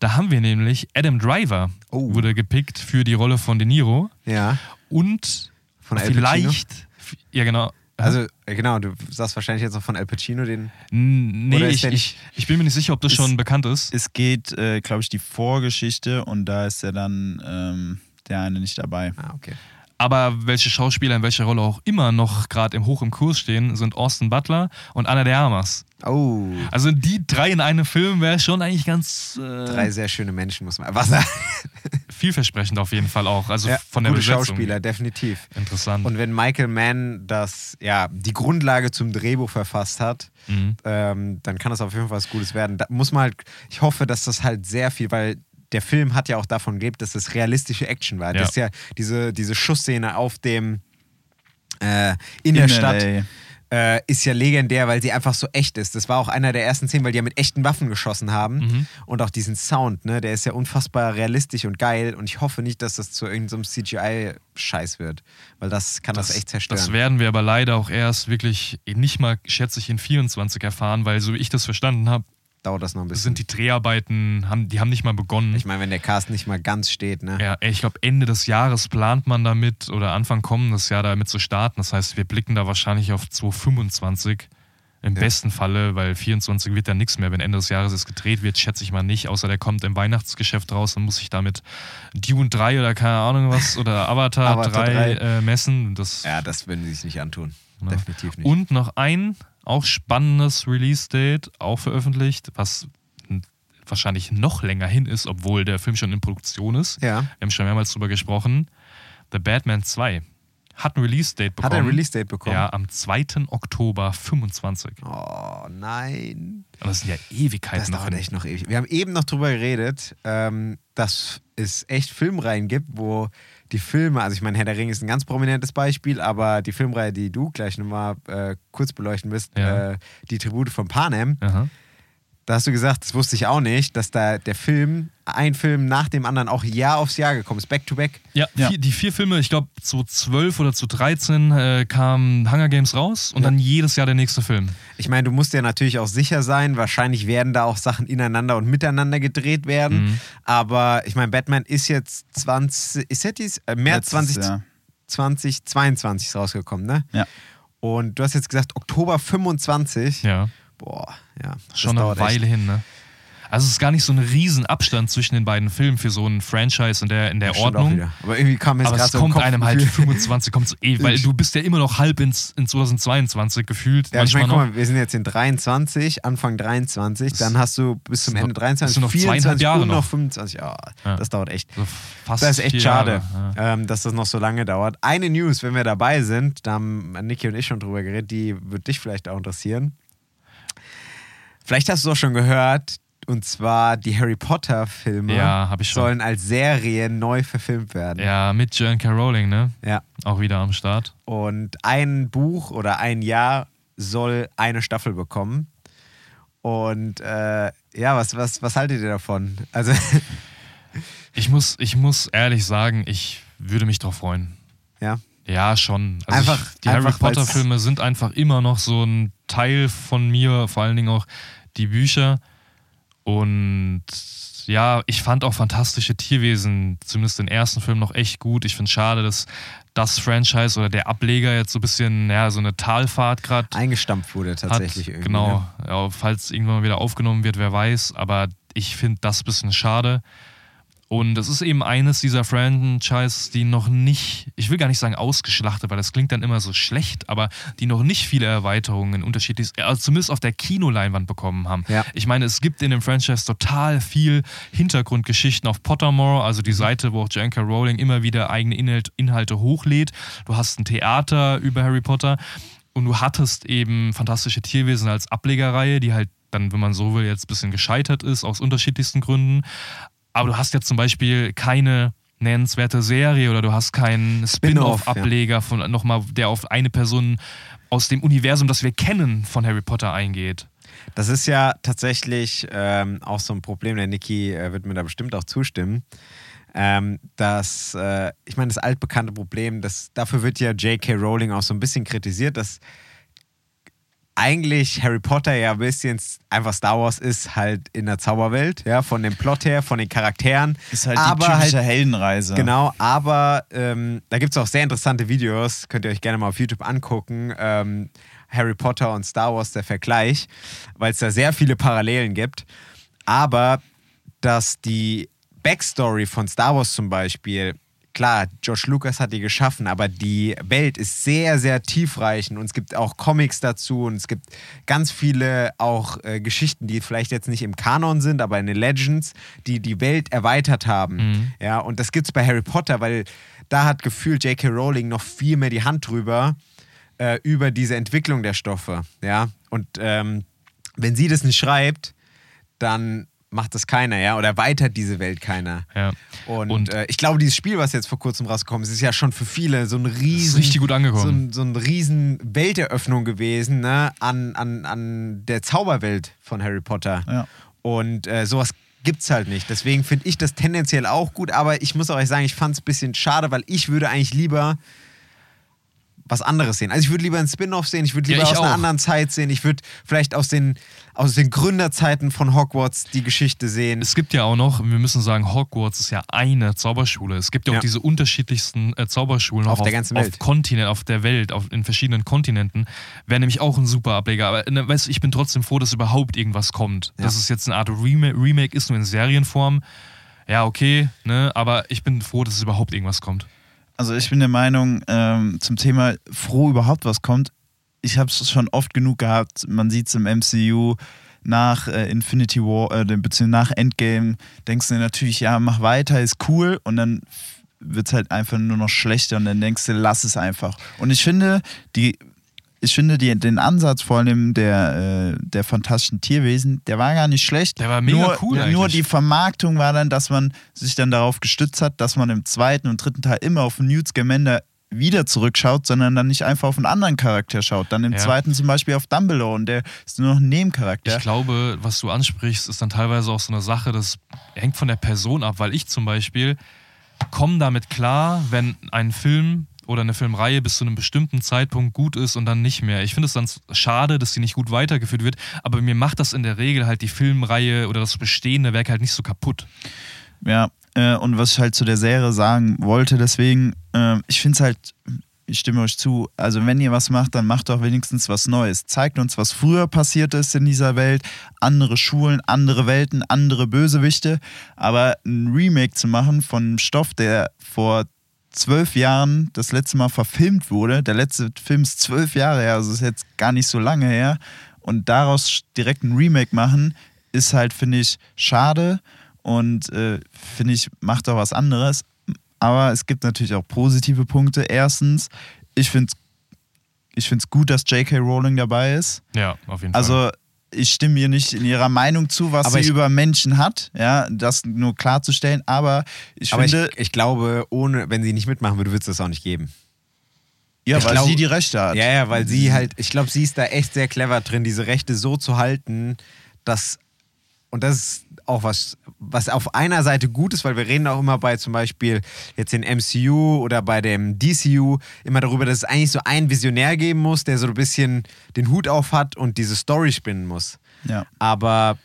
Da haben wir nämlich Adam Driver, Oh. wurde gepickt für die Rolle von De Niro. Ja. Und Von vielleicht. Ja, genau. Also, äh, genau, du sagst wahrscheinlich jetzt noch von Al Pacino den. Nee, ich, ich, ich bin mir nicht sicher, ob das Ist- schon bekannt ist. Es geht, äh, glaube ich, die Vorgeschichte und da ist ja dann ähm, der eine nicht dabei. Ah, okay. Aber welche Schauspieler in welcher Rolle auch immer noch gerade im Hoch im Kurs stehen, sind Austin Butler und Anna de Armas. Oh. Also die drei in einem Film wäre schon eigentlich ganz äh, Drei sehr schöne Menschen, muss man was sagen. vielversprechend auf jeden Fall auch. Also Ja, von der gute Besetzung. Schauspieler, definitiv. Interessant. Und wenn Michael Mann das, ja, die Grundlage zum Drehbuch verfasst hat, Mhm. ähm, dann kann das auf jeden Fall was Gutes werden. Da muss man halt, ich hoffe, dass das halt sehr viel, weil der Film hat ja auch davon gelebt, dass es realistische Action war. Ja. Das ist ja diese, diese Schussszene auf dem äh, in der Stadt LA. Äh, ist ja legendär, weil sie einfach so echt ist. Das war auch einer der ersten Szenen, weil die ja mit echten Waffen geschossen haben. Mhm. Und auch diesen Sound, ne, der ist ja unfassbar realistisch und geil. Und ich hoffe nicht, dass das zu irgendeinem CGI-Scheiß wird. Weil das kann das, echt zerstören. Das werden wir aber leider auch erst wirklich nicht mal, schätze ich, in 24 erfahren, weil so wie ich das verstanden habe, Dauert das noch ein bisschen. sind die Dreharbeiten, haben, die haben nicht mal begonnen. ich meine, wenn der Cast nicht mal ganz steht, ne? Ja, ich glaube, Ende des Jahres plant man damit oder Anfang kommendes Jahr damit zu starten. Das heißt, wir blicken da wahrscheinlich auf 2025 im Ja. besten Falle, weil 24 wird ja nichts mehr. Wenn Ende des Jahres es gedreht wird, schätze ich mal nicht, außer der kommt im Weihnachtsgeschäft raus, dann muss ich damit Dune 3 oder keine Ahnung was oder Avatar, Avatar 3, 3. Äh, messen. Das, Ja, das würden sie sich nicht antun. Ja. Definitiv nicht. Und noch ein auch spannendes Release-Date, auch veröffentlicht, was wahrscheinlich noch länger hin ist, obwohl der Film schon in Produktion ist. ja. Wir haben schon mehrmals drüber gesprochen. The Batman 2 hat ein Release-Date bekommen. Hat ein Release-Date bekommen? Ja, am 2. Oktober 25. Oh, nein. Und das sind ja Ewigkeiten Das noch dauert echt noch ewig. Wir haben eben noch drüber geredet, ähm, dass es echt Filmreihen gibt, wo die Filme, also ich meine, Herr der Ring ist ein ganz prominentes Beispiel, aber die Filmreihe, die du gleich nochmal äh, kurz beleuchten wirst, Ja. äh, die Tribute von Panem, Aha. Da hast du gesagt, das wusste ich auch nicht, dass da der Film, ein Film nach dem anderen auch Jahr aufs Jahr gekommen ist, back to back. Ja, Ja. Vier, die vier Filme, ich glaube zu 12 oder zu 13 äh, kamen Hunger Games raus und Ja. dann jedes Jahr der nächste Film. Ich meine, du musst ja natürlich auch sicher sein, wahrscheinlich werden da auch Sachen ineinander und miteinander gedreht werden, Mhm. aber ich meine, Batman ist jetzt 20, ist jetzt dies, äh, März Letztes 20, Jahr. 2022 ist rausgekommen, ne? Ja. Und du hast jetzt gesagt, Oktober 25. Ja, Boah, ja. schon eine dauert echt. Weile hin, ne? Also es ist gar nicht so ein Riesenabstand zwischen den beiden Filmen für so ein Franchise in der, in der Ordnung. Aber irgendwie kam mir Aber jetzt es so kommt einem halt Gefühl- 25, kommt so eh, weil du bist ja immer noch halb ins, in 2022 gefühlt. Ja, ich meine, guck mal, wir sind jetzt in 23, Anfang 23, dann hast du bis zum Ende noch- 23, das sind noch zweieinhalb 24 Jahre und noch noch. 25. Ja, Ja. das dauert echt. So fast Das ist echt schade, ja. ähm, dass das noch so lange dauert. Eine News, wenn wir dabei sind, da haben Niki und ich schon drüber geredet, die wird dich vielleicht auch interessieren. Vielleicht hast du es auch schon gehört, und zwar die Harry Potter-Filme Ja, sollen als Serie neu verfilmt werden. Ja, mit J.K. Rowling, ne? ja. Auch wieder am Start. Und ein Buch oder ein Jahr soll eine Staffel bekommen. Und äh, ja, was, was, was haltet ihr davon? Also, Ich muss, ich muss ehrlich sagen, ich würde mich drauf freuen. ja. Ja, schon. Also Einfach- ich, die Harry einfach, weil's- Potter-Filme sind einfach immer noch so ein Teil von mir, vor allen Dingen auch die Bücher. Und ja, ich fand auch fantastische Tierwesen, zumindest den ersten Film, noch echt gut. Ich finde es schade, dass das Franchise oder der Ableger jetzt so ein bisschen, ja, so eine Talfahrt gerade eingestampft wurde tatsächlich hat. irgendwie. Genau. Ne? Ja, falls irgendwann mal wieder aufgenommen wird, wer weiß. Aber ich finde das ein bisschen schade. Und es ist eben eines dieser Franchises, die noch nicht, ich will gar nicht sagen ausgeschlachtet, weil das klingt dann immer so schlecht, aber die noch nicht viele Erweiterungen unterschiedlich, also zumindest auf der Kinoleinwand bekommen haben. Ja. Ich meine, es gibt in dem Franchise total viel Hintergrundgeschichten auf Pottermore, also die Seite, wo auch J.K. Rowling immer wieder eigene Inhalt, Inhalte hochlädt. Du hast ein Theater über Harry Potter und du hattest eben fantastische Tierwesen als Ablegerreihe, die halt dann, wenn man so will, jetzt ein bisschen gescheitert ist, aus unterschiedlichsten Gründen. Aber du hast jetzt zum Beispiel keine nennenswerte Serie oder du hast keinen Spin-off, Spin-off-Ableger von nochmal, der auf eine Person aus dem Universum, das wir kennen, von Harry Potter eingeht. Das ist ja tatsächlich ähm, auch so ein Problem, der Niki äh, wird mir da bestimmt auch zustimmen. Ähm, dass, äh, ich meine, das altbekannte Problem, das, dafür wird ja J.K. Rowling auch so ein bisschen kritisiert, dass eigentlich Harry Potter ja ein bisschen einfach Star Wars ist halt in der Zauberwelt, ja, von dem Plot her, von den Charakteren. Ist halt aber die typische halt, Heldenreise. Genau, aber ähm, da gibt es auch sehr interessante Videos, könnt ihr euch gerne mal auf YouTube angucken. Ähm, Harry Potter und Star Wars, der Vergleich, weil es da sehr viele Parallelen gibt. Aber dass die Backstory von Star Wars zum Beispiel klar, George Lucas hat die geschaffen, aber die Welt ist sehr, sehr tiefreichend und es gibt auch Comics dazu und es gibt ganz viele auch äh, Geschichten, die vielleicht jetzt nicht im Kanon sind, aber in den Legends, die die Welt erweitert haben. Mhm. Ja, und das gibt es bei Harry Potter, weil da hat gefühlt J.K. Rowling noch viel mehr die Hand drüber, äh, über diese Entwicklung der Stoffe. Ja, und ähm, wenn sie das nicht schreibt, dann macht das keiner, ja, oder erweitert diese Welt keiner. Ja. Und, Und- äh, ich glaube, dieses Spiel, was jetzt vor kurzem rausgekommen ist, ist ja schon für viele so ein riesen, ist richtig gut angekommen. So ein, so ein riesen Welteröffnung gewesen, ne, an, an, an der Zauberwelt von Harry Potter. Ja. Und äh, sowas gibt's halt nicht. Deswegen finde ich das tendenziell auch gut, aber ich muss auch euch sagen, ich fand es ein bisschen schade, weil ich würde eigentlich lieber was anderes sehen. Also ich würde lieber einen Spin-off sehen, ich würde Ja, lieber ich aus einer auch. anderen Zeit sehen, ich würde vielleicht aus den, aus den Gründerzeiten von Hogwarts die Geschichte sehen. Es gibt ja auch noch, wir müssen sagen, Hogwarts ist ja eine Zauberschule. Es gibt ja auch Ja. diese unterschiedlichsten äh, Zauberschulen Auf auch der ganzen auf Welt. Kontinent, auf der Welt, auf, in verschiedenen Kontinenten. Wäre nämlich auch ein super Ableger. Aber ne, weißt, ich bin trotzdem froh, dass überhaupt irgendwas kommt. Ja. Dass es jetzt eine Art Remake, Remake ist, nur in Serienform. Ja, okay, ne? aber ich bin froh, dass es überhaupt irgendwas kommt. Also ich bin der Meinung, ähm, zum Thema froh überhaupt was kommt, ich habe es schon oft genug gehabt, man sieht es im MCU, nach äh, Infinity War, äh, beziehungsweise nach Endgame, denkst du natürlich, ja, mach weiter, ist cool und dann wird es halt einfach nur noch schlechter und dann denkst du, lass es einfach. Und ich finde, die, ich finde die, den Ansatz vor allem der, äh, der fantastischen Tierwesen, der war gar nicht schlecht. Der war mega nur, cool Nur eigentlich. die Vermarktung war dann, dass man sich dann darauf gestützt hat, dass man im zweiten und dritten Teil immer auf Newt Scamander wieder zurückschaut, sondern dann nicht einfach auf einen anderen Charakter schaut. Dann im Ja. zweiten zum Beispiel auf Dumbledore und der ist nur noch ein Nebencharakter. Ich glaube, was du ansprichst, ist dann teilweise auch so eine Sache, das hängt von der Person ab, weil ich zum Beispiel komme damit klar, wenn ein Film oder eine Filmreihe bis zu einem bestimmten Zeitpunkt gut ist und dann nicht mehr. Ich finde es dann schade, dass die nicht gut weitergeführt wird, aber mir macht das in der Regel halt die Filmreihe oder das bestehende Werk halt nicht so kaputt. Ja, äh, und was ich halt zu der Serie sagen wollte, deswegen, äh, ich finde es halt, ich stimme euch zu, also wenn ihr was macht, dann macht doch wenigstens was Neues. Zeigt uns, was früher passiert ist in dieser Welt, andere Schulen, andere Welten, andere Bösewichte, aber ein Remake zu machen von Stoff, der vor zwölf Jahren das letzte Mal verfilmt wurde, der letzte Film ist zwölf Jahre her, also ist jetzt gar nicht so lange her, und daraus direkt ein Remake machen, ist halt, finde ich, schade und äh, finde ich, macht auch was anderes. Aber es gibt natürlich auch positive Punkte. Erstens, ich finde es ich find's gut, dass J.K. Rowling dabei ist. Ja, auf jeden Fall. Also, ich stimme ihr nicht in ihrer Meinung zu, was Aber sie über Menschen hat, ja, das nur klarzustellen. Aber ich Aber finde, ich, ich glaube, ohne, wenn sie nicht mitmachen würde, würde es das auch nicht geben. ja, ich weil glaub- sie die Rechte hat. Ja, ja, weil sie halt, ich glaube, sie ist da echt sehr clever drin, diese Rechte so zu halten, dass, und das ist auch was, was auf einer Seite gut ist, weil wir reden auch immer bei zum Beispiel jetzt den MCU oder bei dem DCU immer darüber, dass es eigentlich so einen Visionär geben muss, der so ein bisschen den Hut auf hat und diese Story spinnen muss. Ja. Aber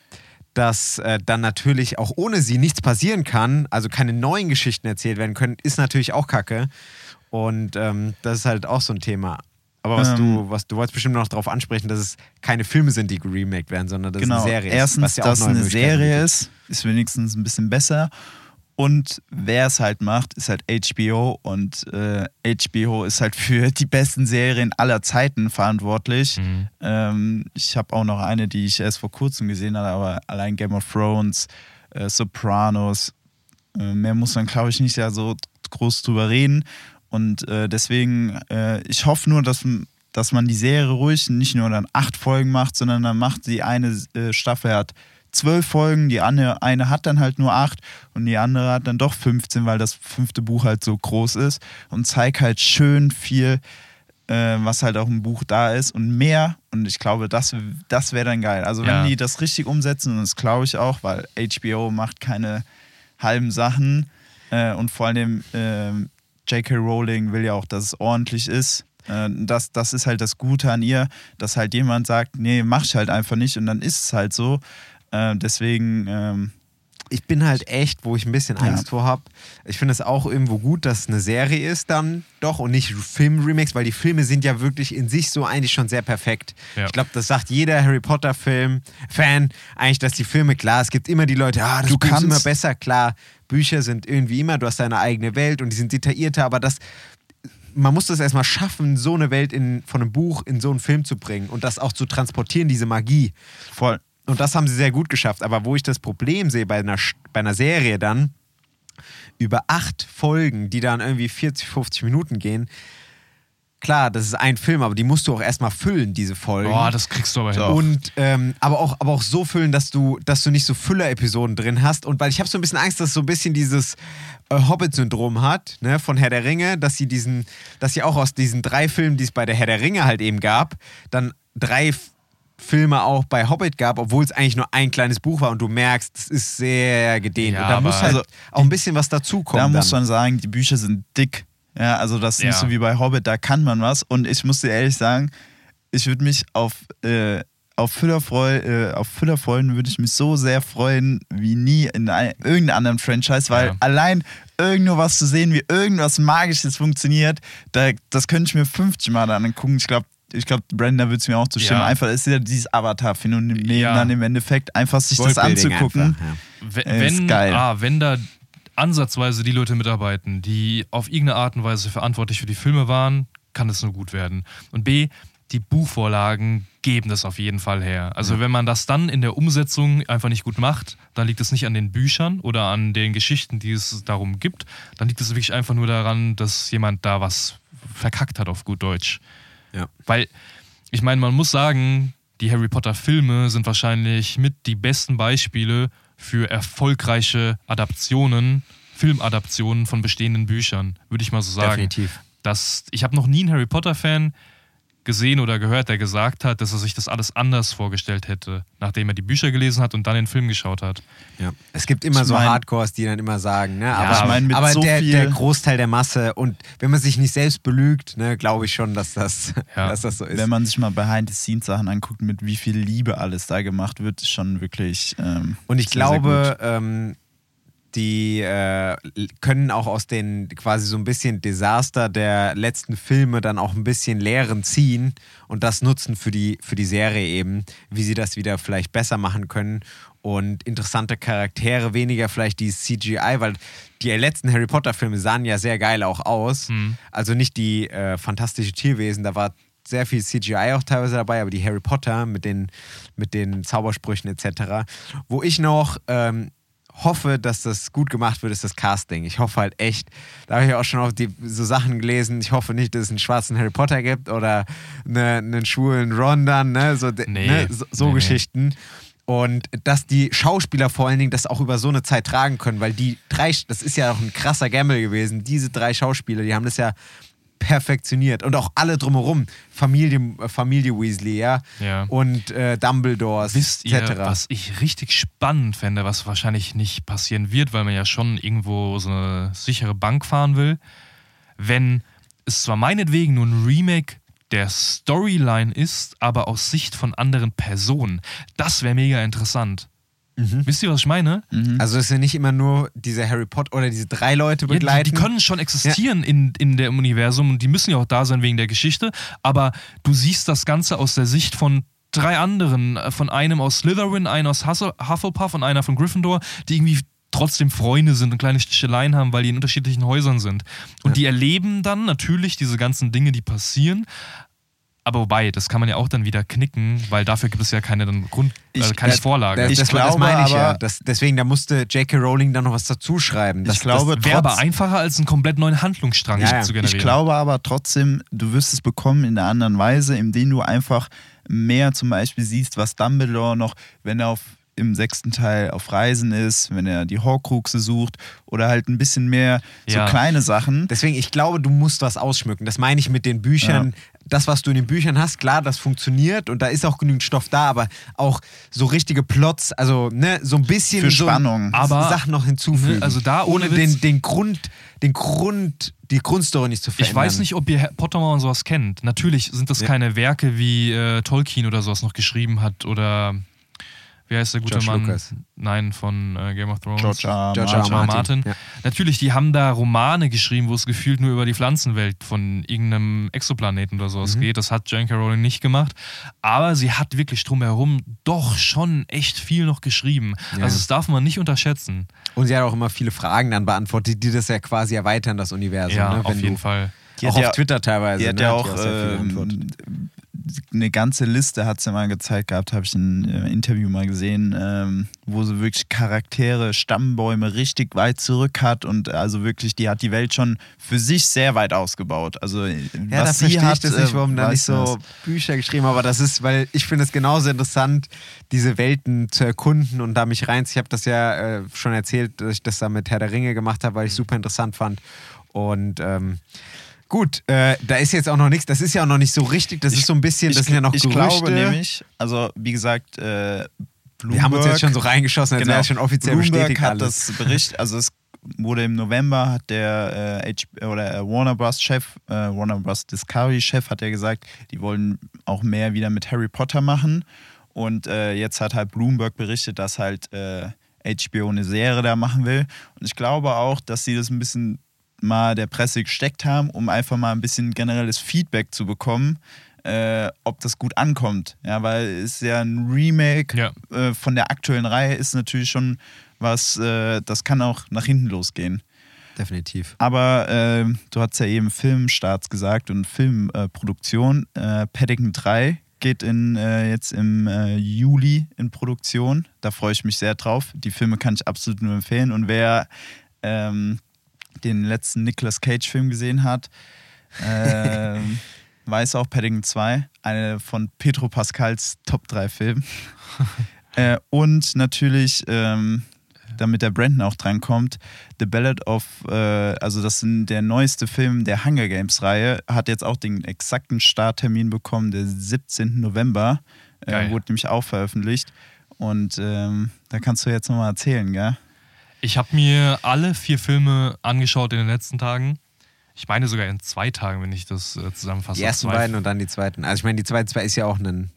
dass äh, dann natürlich auch ohne sie nichts passieren kann, also keine neuen Geschichten erzählt werden können, ist natürlich auch kacke. Und ähm, das ist halt auch so ein Thema. Aber was Ähm. du, was du wolltest bestimmt noch darauf ansprechen, dass es keine Filme sind, die geremaked werden, sondern dass Genau. es eine Serie Erstens, ist. was ja dass eine Serie ist. ist wenigstens ein bisschen besser. Und wer es halt macht, ist halt HBO und äh, HBO ist halt für die besten Serien aller Zeiten verantwortlich. Mhm. Ähm, ich habe auch noch eine, die ich erst vor kurzem gesehen habe, aber allein Game of Thrones, äh, Sopranos, äh, mehr muss man, glaube ich, nicht da so groß drüber reden. Und äh, deswegen, äh, ich hoffe nur, dass, dass man die Serie ruhig nicht nur dann acht Folgen macht, sondern dann macht die eine äh, Staffel hat zwölf Folgen, die eine, eine hat dann halt nur acht und die andere hat dann doch 15, weil das fünfte Buch halt so groß ist und zeigt halt schön viel, äh, was halt auch im Buch da ist und mehr. Und ich glaube, das, das wäre dann geil. Also wenn Ja. die das richtig umsetzen, und das glaube ich auch, weil HBO macht keine halben Sachen äh, und vor allem ähm, J.K. Rowling will ja auch, dass es ordentlich ist. Äh, Das, das ist halt das Gute an ihr, dass halt jemand sagt, nee, mach ich halt einfach nicht und dann ist es halt so. Äh, deswegen, ähm, ich bin halt echt, wo ich ein bisschen Ja. Angst vor habe. Ich finde es auch irgendwo gut, dass es eine Serie ist dann doch und nicht Film-Remakes, weil die Filme sind ja wirklich in sich so eigentlich schon sehr perfekt. Ja. Ich glaube, das sagt jeder Harry Potter-Film-Fan eigentlich, dass die Filme, klar, es gibt immer die Leute, ah, das Du kannst- immer besser, klar, Bücher sind irgendwie immer, du hast deine eigene Welt und die sind detaillierter, aber das man muss das erstmal schaffen, so eine Welt in, von einem Buch in so einen Film zu bringen und das auch zu transportieren, diese Magie. voll. Und das haben sie sehr gut geschafft. Aber wo ich das Problem sehe bei einer, bei einer Serie dann, über acht Folgen, die dann irgendwie 40, 50 Minuten gehen, klar, das ist ein Film, aber die musst du auch erstmal füllen, diese Folgen. Boah, das kriegst du aber hin. Und ähm, aber auch aber auch so füllen, dass du dass du nicht so Füller-Episoden drin hast und weil ich habe so ein bisschen Angst, dass es so ein bisschen dieses äh, Hobbit-Syndrom hat, ne, von Herr der Ringe, dass sie diesen, dass sie auch aus diesen drei Filmen, die es bei der Herr der Ringe halt eben gab, dann drei Filme auch bei Hobbit gab, obwohl es eigentlich nur ein kleines Buch war und du merkst, es ist sehr gedehnt. Ja, und da muss halt Also, auch ein bisschen was dazukommen. da muss man sagen, die Bücher sind dick. Ja, also das ist nicht Ja. so wie bei Hobbit, da kann man was. Und ich muss dir ehrlich sagen, ich würde mich auf, äh, auf Füller freu, äh, auf Füller freuen, würde ich mich so sehr freuen wie nie in ein, irgendeinem anderen Franchise, weil Ja. allein irgendwo was zu sehen, wie irgendwas Magisches funktioniert, da, das könnte ich mir 50 Mal dann angucken. Ich glaube, ich glaube, Brenda wird es mir auch zustimmen. Ja. Einfach ist ja dieses Avatar-Phänomen Ja. dann im Endeffekt, einfach sich das anzugucken. einfach, ja. Wenn, Ey, ist geil. Ah, wenn da ansatzweise die Leute mitarbeiten, die auf irgendeine Art und Weise verantwortlich für die Filme waren, kann es nur gut werden. Und B, die Buchvorlagen geben das auf jeden Fall her. Also wenn man das dann in der Umsetzung einfach nicht gut macht, dann liegt es nicht an den Büchern oder an den Geschichten, die es darum gibt. Dann liegt es wirklich einfach nur daran, dass jemand da was verkackt hat auf gut Deutsch. Ja. Weil, ich meine, man muss sagen, die Harry Potter-Filme sind wahrscheinlich mit die besten Beispiele für erfolgreiche Adaptionen, Filmadaptionen von bestehenden Büchern, würde ich mal so sagen. Definitiv. Das, ich habe noch nie einen Harry Potter-Fan gesehen oder gehört, der gesagt hat, dass er sich das alles anders vorgestellt hätte, nachdem er die Bücher gelesen hat und dann den Film geschaut hat. Ja. Es gibt immer Ich so mein- Hardcores, die dann immer sagen, ne? aber, ich mein, mit aber so der, viel- der Großteil der Masse und wenn man sich nicht selbst belügt, ne, glaube ich schon, dass das, Ja. dass das so ist. Wenn man sich mal Behind-the-Scenes-Sachen anguckt, mit wie viel Liebe alles da gemacht wird, ist schon wirklich. Ähm, und ich sehr, sehr glaube, ähm, die äh, können auch aus den quasi so ein bisschen Desaster der letzten Filme dann auch ein bisschen Lehren ziehen und das nutzen für die, für die Serie eben, wie sie das wieder vielleicht besser machen können und interessante Charaktere, weniger vielleicht die CGI, weil die letzten Harry Potter-Filme sahen ja sehr geil auch aus. Mhm. Also nicht die äh, fantastische Tierwesen, da war sehr viel CGI auch teilweise dabei, aber die Harry Potter mit den, mit den Zaubersprüchen etc. Wo ich noch ähm, hoffe, dass das gut gemacht wird, ist das Casting. Ich hoffe halt echt, da habe ich auch schon auf die, so Sachen gelesen, ich hoffe nicht, dass es einen schwarzen Harry Potter gibt oder eine, einen schwulen Ron dann, ne? so, Nee. ne? so, so nee. Geschichten. Und dass die Schauspieler vor allen Dingen das auch über so eine Zeit tragen können, weil die drei, das ist ja auch ein krasser Gamble gewesen, diese drei Schauspieler, die haben das ja perfektioniert und auch alle drumherum, Familie, Familie Weasley, ja, Ja. und äh, Dumbledores, Wisst ihr, etc. was ich richtig spannend fände, was wahrscheinlich nicht passieren wird, weil man ja schon irgendwo so eine sichere Bank fahren will, wenn es zwar meinetwegen nur ein Remake der Storyline ist, aber aus Sicht von anderen Personen. Das wäre mega interessant. Wisst ihr, was ich meine? Also es sind nicht immer nur diese Harry Potter oder diese drei Leute Ja, die, begleiten. die können schon existieren in, in dem Universum und die müssen ja auch da sein wegen der Geschichte, aber du siehst das Ganze aus der Sicht von drei anderen, äh, von einem aus Slytherin, einer aus Hufflepuff und einer von Gryffindor, die irgendwie trotzdem Freunde sind und kleine Sticheleien haben, weil die in unterschiedlichen Häusern sind. Und die erleben dann natürlich diese ganzen Dinge, die passieren. Aber wobei, das kann man ja auch dann wieder knicken, weil dafür gibt es ja keine dann Grund, Ich- äh, keine Das- Vorlage. Das, Ich das, das glaube meine ich ja. aber- Das, deswegen, da musste J.K. Rowling dann noch was dazu schreiben. Das, Ich glaube, das, Wäre aber einfacher, als einen komplett neuen Handlungsstrang Ja, ja. zu generieren. Ich glaube aber trotzdem, du wirst es bekommen in einer anderen Weise, indem du einfach mehr zum Beispiel siehst, was Dumbledore noch, wenn er auf, im sechsten Teil auf Reisen ist, wenn er die Horcruxe sucht oder halt ein bisschen mehr so Ja. kleine Sachen. Deswegen, ich glaube, du musst was ausschmücken. Das meine ich mit den Büchern. Das, was du in den Büchern hast, klar, das funktioniert und da ist auch genügend Stoff da, aber auch so richtige Plots, also ne, so ein bisschen Für so Spannung. Aber- Sachen noch hinzufügen. Also da ohne ohne den, den Grund, den Grund, die Grundstory nicht zu verändern. Ich weiß nicht, ob ihr Herr Pottermore und sowas kennt. Natürlich sind das Ja. keine Werke, wie äh, Tolkien oder sowas noch geschrieben hat oder wie heißt der gute George Mann? Lucas. Nein, von äh, Game of Thrones. George R. R. George. R. Martin, Martin. ja. Natürlich, die haben da Romane geschrieben, wo es gefühlt nur über die Pflanzenwelt von irgendeinem Exoplaneten oder sowas Mhm. geht. Das hat J.K. Rowling nicht gemacht. Aber sie hat wirklich drumherum doch schon echt viel noch geschrieben. Ja. Also das darf man nicht unterschätzen. Und sie hat auch immer viele Fragen dann beantwortet, die das ja quasi erweitern, das Universum. ja, ne? auf jeden du, Fall. Die auch hat auf ja- Twitter teilweise. Die hat ne? ja die auch sehr viel beantwortet. ähm, eine ganze Liste, hat sie mal gezeigt gehabt, habe ich in einem Interview mal gesehen, ähm, wo sie wirklich Charaktere, Stammbäume richtig weit zurück hat und also wirklich, die hat die Welt schon für sich sehr weit ausgebaut. Also Ja, da was sie verstehe hat, ich das nicht, äh, warum da weiß nicht so das. Bücher geschrieben aber das ist, weil ich finde es genauso interessant, diese Welten zu erkunden und da mich rein. Ich habe das ja äh, schon erzählt, dass ich das da mit Herr der Ringe gemacht habe, weil ich super interessant fand. Und ähm, gut, äh, da ist jetzt auch noch nichts, das ist ja auch noch nicht so richtig, das ist so ein bisschen, das sind ja noch ich Gerüchte. glaube nämlich, also wie gesagt, äh, Bloomberg, Wir haben uns jetzt schon so reingeschossen, als wäre es schon offiziell Bloomberg bestätigt hat alles. das Bericht, also es wurde im November hat der äh, H oder äh, Warner Bros. Chef, äh, Warner Bros. Discovery Chef hat ja gesagt, die wollen auch mehr wieder mit Harry Potter machen und äh, jetzt hat halt Bloomberg berichtet, dass halt äh, HBO eine Serie da machen will und ich glaube auch, dass sie das ein bisschen mal der Presse gesteckt haben, um einfach mal ein bisschen generelles Feedback zu bekommen, äh, ob das gut ankommt. Ja, weil es ist ja ein Remake Ja. äh, von der aktuellen Reihe, ist natürlich schon was, äh, das kann auch nach hinten losgehen. Definitiv. Aber äh, du hast ja eben Filmstarts gesagt und Filmproduktion. Äh, Paddington 3 geht in, äh, jetzt im äh, Juli in Produktion. Da freue ich mich sehr drauf. Die Filme kann ich absolut nur empfehlen. Und wer ähm, den letzten Nicolas Cage-Film gesehen hat, ähm, weiß auch Paddington 2, eine von Pedro Pascals Top 3 Filmen. äh, und natürlich, ähm, damit der Brandon auch drankommt, The Ballad of, äh, also das ist der neueste Film der Hunger Games Reihe, hat jetzt auch den exakten Starttermin bekommen, der 17. November, äh, Geil. wurde nämlich auch veröffentlicht. Und ähm, da kannst du jetzt nochmal erzählen, gell? Ich habe mir alle vier Filme angeschaut in den letzten Tagen. Ich meine sogar in zwei Tagen, wenn ich das äh, zusammenfasse. Die ersten Zwei- beiden und dann die zweiten. Also ich meine, die zweite zwei ist ja auch ein.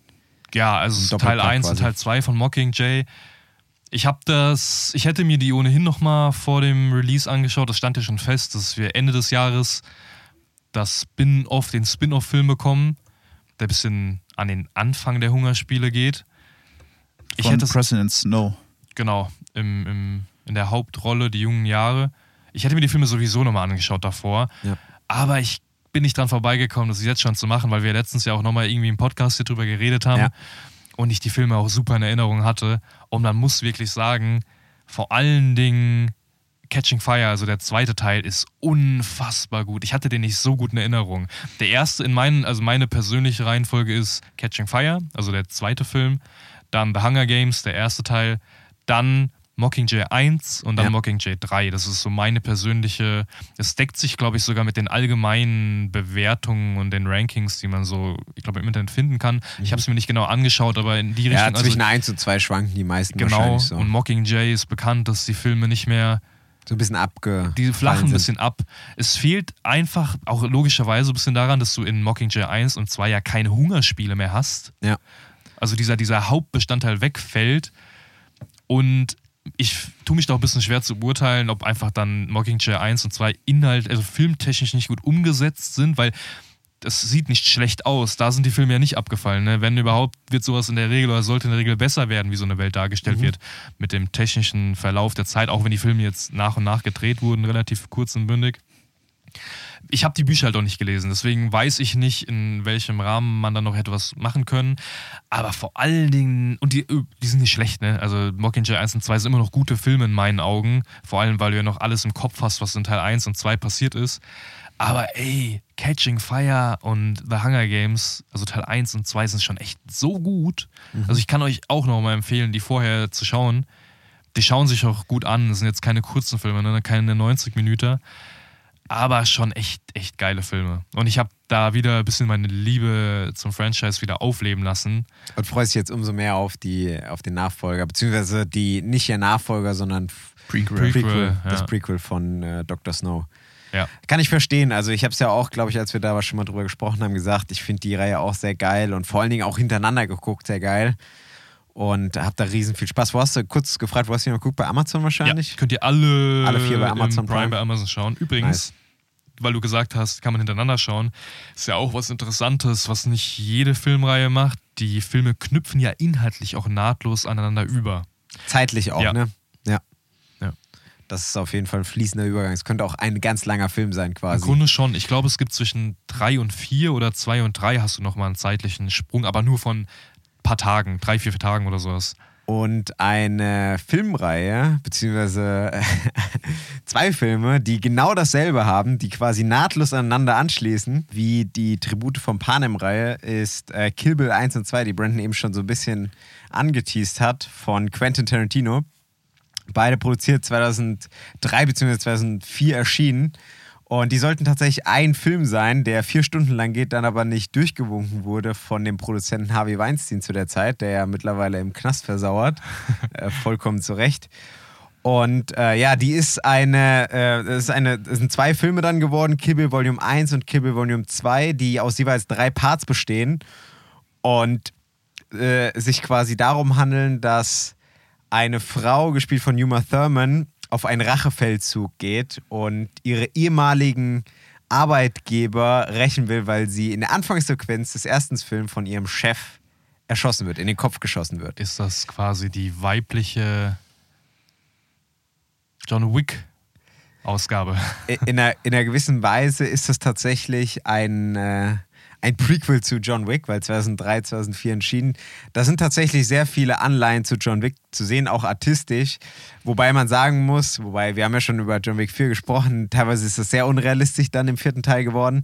Ja, Ein also Doppelpack Teil 1 und. Teil 2 von Mockingjay. Ich habe das, ich hätte mir die ohnehin nochmal vor dem Release angeschaut. Das stand ja schon fest, dass wir Ende des Jahres das Spin-off, den Spin-off-Film bekommen, der ein bisschen an den Anfang der Hungerspiele geht. Ich Von hätte es, President Snow. genau, im, im, in der Hauptrolle die jungen Jahre. Ich hätte mir die Filme sowieso nochmal angeschaut davor. Ja. Aber ich bin nicht dran vorbeigekommen, das jetzt schon zu machen, weil wir letztens ja auch nochmal irgendwie im Podcast hier drüber geredet haben Ja. und ich die Filme auch super in Erinnerung hatte. Und man muss wirklich sagen, vor allen Dingen Catching Fire, also der zweite Teil, ist unfassbar gut. Ich hatte den nicht so gut in Erinnerung. Der erste in meinen, also meine persönliche Reihenfolge ist Catching Fire, also der zweite Film, dann The Hunger Games, der erste Teil, dann Mockingjay 1 und dann Ja. Mockingjay 3. Das ist so meine persönliche, es deckt sich, glaube ich, sogar mit den allgemeinen Bewertungen und den Rankings, die man so, ich glaube, im Internet finden kann. Ich habe es mir nicht genau angeschaut, aber in die Ja, Richtung. also zwischen 1 und 2 schwanken die meisten Genau, so. und Mockingjay ist bekannt, dass die Filme nicht mehr, so ein bisschen abge. die flachen ein bisschen ab. Es fehlt einfach auch logischerweise ein bisschen daran, dass du in Mockingjay 1 und 2 ja keine Hungerspiele mehr hast. Ja. Also dieser, dieser Hauptbestandteil wegfällt. Und ich tue mich da auch ein bisschen schwer zu beurteilen, ob einfach dann Mockingjay 1 und 2 Inhalt, also filmtechnisch nicht gut umgesetzt sind, weil das sieht nicht schlecht aus. Da sind die Filme ja nicht abgefallen. Ne? Wenn überhaupt, wird sowas in der Regel oder sollte in der Regel besser werden, wie so eine Welt dargestellt Mhm. wird, mit dem technischen Verlauf der Zeit, auch wenn die Filme jetzt nach und nach gedreht wurden, relativ kurz und bündig. Ich habe die Bücher halt auch nicht gelesen, deswegen weiß ich nicht, in welchem Rahmen man dann noch etwas machen können. Aber vor allen Dingen, und die, die sind nicht schlecht, ne? Also Mockingjay 1 und 2 sind immer noch gute Filme in meinen Augen. Vor allem, weil du ja noch alles im Kopf hast, was in Teil 1 und 2 passiert ist. Aber ey, Catching Fire und The Hunger Games, also Teil 1 und 2 sind schon echt so gut. Also ich kann euch auch noch mal empfehlen, die vorher zu schauen. Die schauen sich auch gut an. Das sind jetzt keine kurzen Filme, ne? keine 90 Minuten. Aber schon echt, echt geile Filme. Und ich habe da wieder ein bisschen meine Liebe zum Franchise wieder aufleben lassen. Und freust dich jetzt umso mehr auf, die, auf den Nachfolger, beziehungsweise die nicht der Nachfolger, sondern Prequel. Prequel, das ja. Prequel von äh, Dr. Snow. Ja. Kann ich verstehen. Also ich habe es ja auch, glaube ich, als wir da schon mal drüber gesprochen haben, gesagt, ich finde die Reihe auch sehr geil und vor allen Dingen auch hintereinander geguckt, sehr geil. Und habe da riesen viel Spaß. Wo hast du kurz gefragt, wo hast du die noch geguckt? Bei Amazon wahrscheinlich? Ja, könnt ihr alle, Alle vier bei Amazon im Prime, Prime. bei Amazon schauen. Übrigens, Nice. Weil du gesagt hast, kann man hintereinander schauen, ist ja auch was Interessantes, was nicht jede Filmreihe macht. Die Filme knüpfen ja inhaltlich auch nahtlos aneinander über. Zeitlich auch, Ja. ne? Ja. Ja. Das ist auf jeden Fall ein fließender Übergang. Es könnte auch ein ganz langer Film sein, Im quasi. Grunde schon. Ich glaube, es gibt zwischen drei und vier oder zwei und drei hast du nochmal einen zeitlichen Sprung, aber nur von ein paar Tagen, drei, vier Tagen oder sowas. Und eine Filmreihe, beziehungsweise zwei Filme, die genau dasselbe haben, die quasi nahtlos aneinander anschließen, wie die Tribute von Panem-Reihe, ist äh, Kill Bill 1 und 2, die Brandon eben schon so ein bisschen angeteased hat, von Quentin Tarantino. Beide produziert 2003 bzw. 2004 erschienen. Und die sollten tatsächlich ein Film sein, der vier Stunden lang geht, dann aber nicht durchgewunken wurde von dem Produzenten Harvey Weinstein zu der Zeit, der ja mittlerweile im Knast versauert. äh, vollkommen zu Recht. Und äh, ja, die ist eine, äh, ist eine, das sind zwei Filme dann geworden, Kill Bill Volume 1 und Kill Bill Volume 2, die aus jeweils drei Parts bestehen und äh, sich quasi darum handeln, dass eine Frau, gespielt von Uma Thurman, auf einen Rachefeldzug geht und ihre ehemaligen Arbeitgeber rächen will, weil sie in der Anfangssequenz des ersten Films von ihrem Chef erschossen wird, in den Kopf geschossen wird. Ist das quasi die weibliche John Wick Ausgabe? in einer, in einer gewissen Weise ist das tatsächlich ein, äh, ein Prequel zu John Wick, weil 2003, 2004 entschieden. Da sind tatsächlich sehr viele Anleihen zu John Wick zu sehen, auch artistisch. Wobei man sagen muss, wobei wir haben ja schon über John Wick 4 gesprochen, teilweise ist das sehr unrealistisch dann im vierten Teil geworden.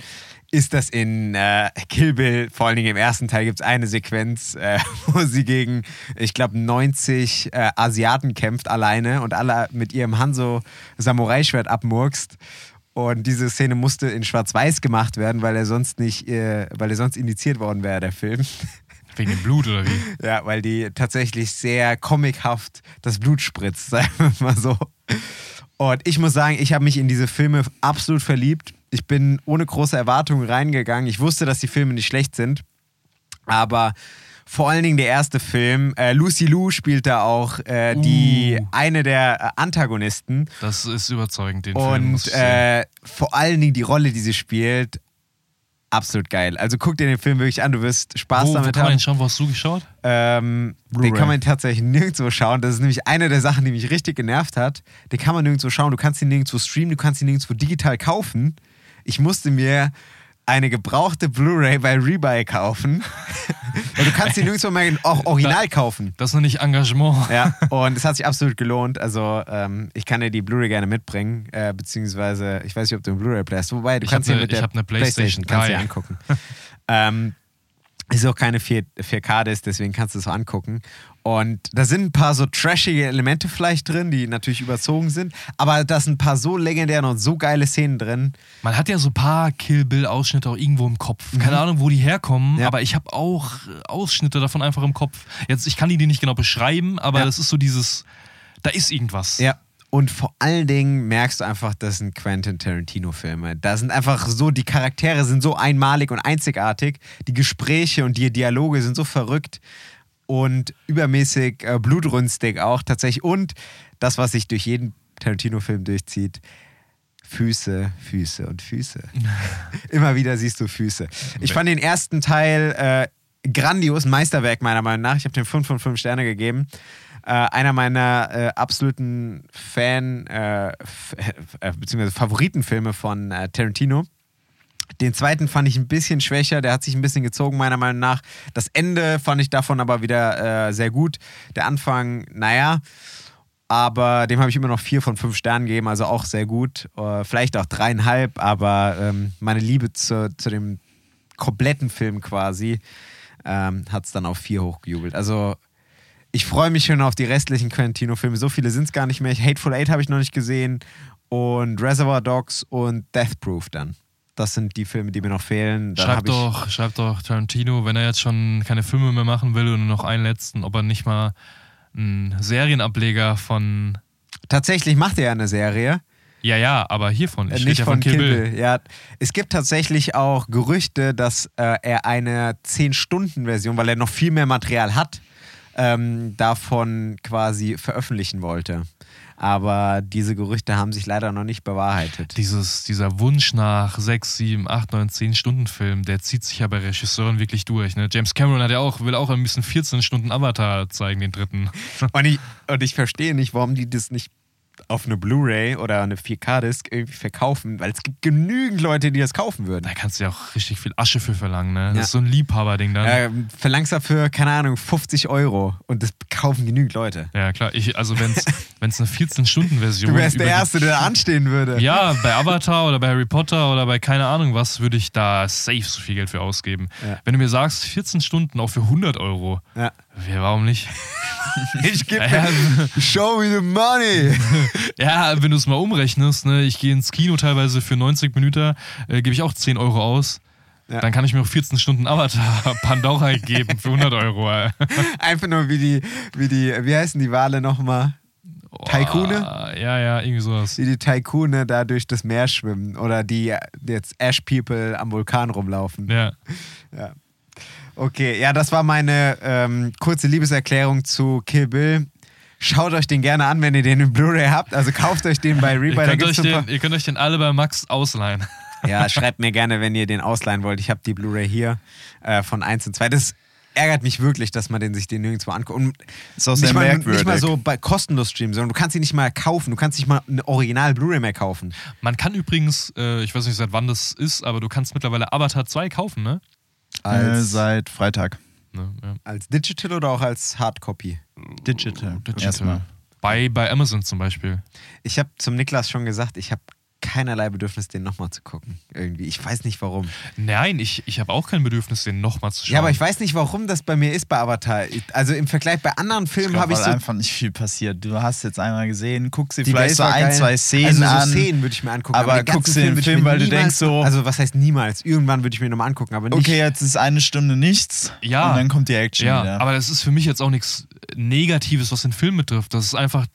Ist das in äh, Kill Bill, vor allen Dingen im ersten Teil, gibt es eine Sequenz, äh, wo sie gegen, ich glaube, 90 äh, Asiaten kämpft alleine und alle mit ihrem Hanzo-Samurai-Schwert abmurkst. Und diese Szene musste in Schwarz-Weiß gemacht werden, weil er sonst nicht, äh, weil er sonst indiziert worden wäre, der Film. Wegen dem Blut oder wie? ja, weil die tatsächlich sehr comichaft das Blut spritzt, sagen wir mal so. Und ich muss sagen, ich habe mich in diese Filme absolut verliebt. Ich bin ohne große Erwartungen reingegangen. Ich wusste, dass die Filme nicht schlecht sind. Aber vor allen Dingen der erste Film, äh, Lucy Liu spielt da auch äh, die Uh. eine der äh, Antagonisten. Das ist überzeugend, den Film. Und ich sehen. äh, vor allen Dingen die Rolle, die sie spielt, absolut geil. Also guck dir den Film wirklich an, du wirst Spaß wo, wo damit kann man haben. den schauen? Wo hast du geschaut? Ähm, den kann man tatsächlich nirgendwo schauen. Das ist nämlich eine der Sachen, die mich richtig genervt hat. Den kann man nirgendwo schauen. Du kannst ihn nirgendwo streamen, du kannst ihn nirgendwo digital kaufen. Ich musste mir eine gebrauchte Blu-ray bei Rebuy kaufen. Weil du kannst ihn nirgendwo mehr auch original kaufen. Das nenne ich Engagement. Ja, und es hat sich absolut gelohnt. Also, ähm, ich kann dir die Blu-ray gerne mitbringen, äh, beziehungsweise, ich weiß nicht, ob du einen Blu-ray-Player hast. Wobei, du Ich kannst ne- mit der ich hab ne PlayStation kannst 3. angucken. ähm, ist auch keine 4, 4K-Disc, deswegen kannst du es so angucken. Und da sind ein paar so trashige Elemente vielleicht drin, die natürlich überzogen sind, aber da sind ein paar so legendäre und so geile Szenen drin. Man hat ja so ein paar Kill Bill-Ausschnitte auch irgendwo im Kopf. Keine Ahnung, wo die herkommen, Mhm. Ja. aber ich habe auch Ausschnitte davon einfach im Kopf. Jetzt, ich kann die nicht genau beschreiben, aber Ja. das ist so dieses, da ist irgendwas. Ja. Und vor allen Dingen merkst du einfach, das sind Quentin Tarantino-Filme. Da sind einfach so, die Charaktere sind so einmalig und einzigartig. Die Gespräche und die Dialoge sind so verrückt und übermäßig äh, blutrünstig auch tatsächlich. Und das, was sich durch jeden Tarantino-Film durchzieht, Füße, Füße und Füße. Immer wieder siehst du Füße. Ich fand den ersten Teil äh, grandios, ein Meisterwerk meiner Meinung nach. Ich habe dem 5 von 5 Sterne gegeben. Äh, einer meiner äh, absoluten Fan- äh, äh, bzw. Favoritenfilme von äh, Tarantino. Den zweiten fand ich ein bisschen schwächer, der hat sich ein bisschen gezogen, meiner Meinung nach. Das Ende fand ich davon aber wieder äh, sehr gut. Der Anfang, naja, aber dem habe ich immer noch vier von fünf Sternen gegeben, also auch sehr gut. Äh, vielleicht auch dreieinhalb, aber ähm, meine Liebe zu, zu dem kompletten Film quasi ähm, hat es dann auf vier hochgejubelt. Also ich freue mich schon auf die restlichen Quintino-Filme. So viele sind es gar nicht mehr. Hateful Eight habe ich noch nicht gesehen und Reservoir Dogs und Death Proof dann. Das sind die Filme, die mir noch fehlen. Dann Schreib ich, doch, schreib doch Tarantino, wenn er jetzt schon keine Filme mehr machen will und nur noch einen letzten, ob er nicht mal einen Serienableger von. Tatsächlich macht er ja eine Serie. Ja, ja, aber hiervon. Ich Äh, rede nicht ja von Kill Bill. Ja, es gibt tatsächlich auch Gerüchte, dass äh, er eine 10-Stunden-Version, weil er noch viel mehr Material hat, ähm, davon quasi veröffentlichen wollte. Aber diese Gerüchte haben sich leider noch nicht bewahrheitet. Dieses, dieser Wunsch nach 6, 7, 8, 9, 10 Stunden Film, der zieht sich ja bei Regisseuren wirklich durch. Ne? James Cameron hat ja auch, will auch ein bisschen 14 Stunden Avatar zeigen, den dritten. Und ich, und ich verstehe nicht, warum die das nicht auf eine Blu-ray oder eine 4K-Disc irgendwie verkaufen, weil es gibt genügend Leute, die das kaufen würden. Da kannst du ja auch richtig viel Asche für verlangen. Ne? Das Ja. ist so ein Liebhaberding dann. Ähm, verlangst dafür, keine Ahnung, 50 Euro und das kaufen genügend Leute. Ja, klar. Ich, also, wenn es eine 14-Stunden-Version Du wärst der Erste, der da anstehen würde. Ja, bei Avatar oder bei Harry Potter oder bei keine Ahnung was, würde ich da safe so viel Geld für ausgeben. Ja. Wenn du mir sagst, 14 Stunden auch für 100 Euro, Ja. Ja, warum nicht? Ich gebe Ja, Show me the money. ja, wenn du es mal umrechnest, ne, ich gehe ins Kino teilweise für 90 Minuten, äh, gebe ich auch 10 Euro aus. Ja. Dann kann ich mir auch 14 Stunden Avatar Pandora geben für 100 Euro. Einfach nur wie die, wie die, wie heißen die Wale nochmal? Taikune? Boah, Ja, ja, irgendwie sowas. Wie die Taikune da durch das Meer schwimmen oder die jetzt Ash People am Vulkan rumlaufen. Ja. Ja. Okay, ja, das war meine ähm, kurze Liebeserklärung zu Kill Bill. Schaut euch den gerne an, wenn ihr den in Blu-ray habt. Also kauft euch den bei Ihr Rebuy. Da könnt, euch den, ihr könnt euch den alle bei Max ausleihen. Ja, schreibt mir gerne, wenn ihr den ausleihen wollt. Ich habe die Blu-ray hier äh, von 1 und 2. Das ärgert mich wirklich, dass man den sich den nirgendwo anguckt. Und Ist auch nicht sehr mal, merkwürdig. nicht mal so bei kostenlos streamen, sondern du kannst ihn nicht mal kaufen. Du kannst nicht mal eine Original Blu-ray mehr kaufen. Man kann übrigens, äh, ich weiß nicht seit wann das ist, aber du kannst mittlerweile Avatar 2 kaufen, ne? Äh, Als, seit Freitag. ne ja. als Digital oder auch als Hardcopy? Digital. Digital. Erstmal. Bei, bei Amazon zum Beispiel. Ich habe zum Niklas schon gesagt, ich habe keinerlei Bedürfnis, den nochmal zu gucken. Irgendwie. Ich weiß nicht warum. Nein, ich, ich habe auch kein Bedürfnis, den nochmal zu schauen. Ja, aber ich weiß nicht, warum das bei mir ist bei Avatar. Ich- Also im Vergleich bei anderen Ich Filmen habe ich weil so. einfach nicht viel passiert. Du hast jetzt einmal gesehen, guckst dir Die vielleicht Welt so ein, geil. zwei Szenen also so an. Szenen würde ich mir angucken. aber den ganzen guckst dir den ich Film, mir weil du denkst so- Also was heißt niemals? Irgendwann würde ich mir nochmal angucken, aber nicht. Okay, jetzt ist eine Stunde nichts. Ja. Und dann kommt die Action Ja, wieder. aber das ist für mich jetzt auch nichts Negatives, was den Film betrifft. Das ist einfach,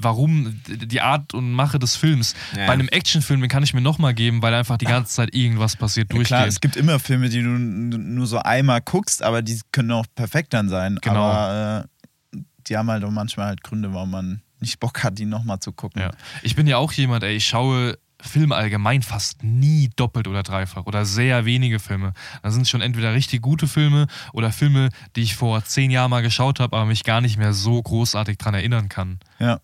warum die Art und Mache des Films. Ja. Bei einem Actionfilm, den kann ich mir nochmal geben, weil einfach die ganze Zeit irgendwas passiert, Ja, klar, durchgeht. es gibt immer Filme, die du nur so einmal guckst, aber die können auch perfekt dann sein. Genau. Aber äh, die haben halt auch manchmal halt Gründe, warum man nicht Bock hat, die nochmal zu gucken. Ja. Ich bin ja auch jemand, ey, ich schaue Filme allgemein fast nie doppelt oder dreifach oder sehr wenige Filme. Da sind schon entweder richtig gute Filme oder Filme, die ich vor zehn Jahren mal geschaut habe, aber mich gar nicht mehr so großartig dran erinnern kann. Ja.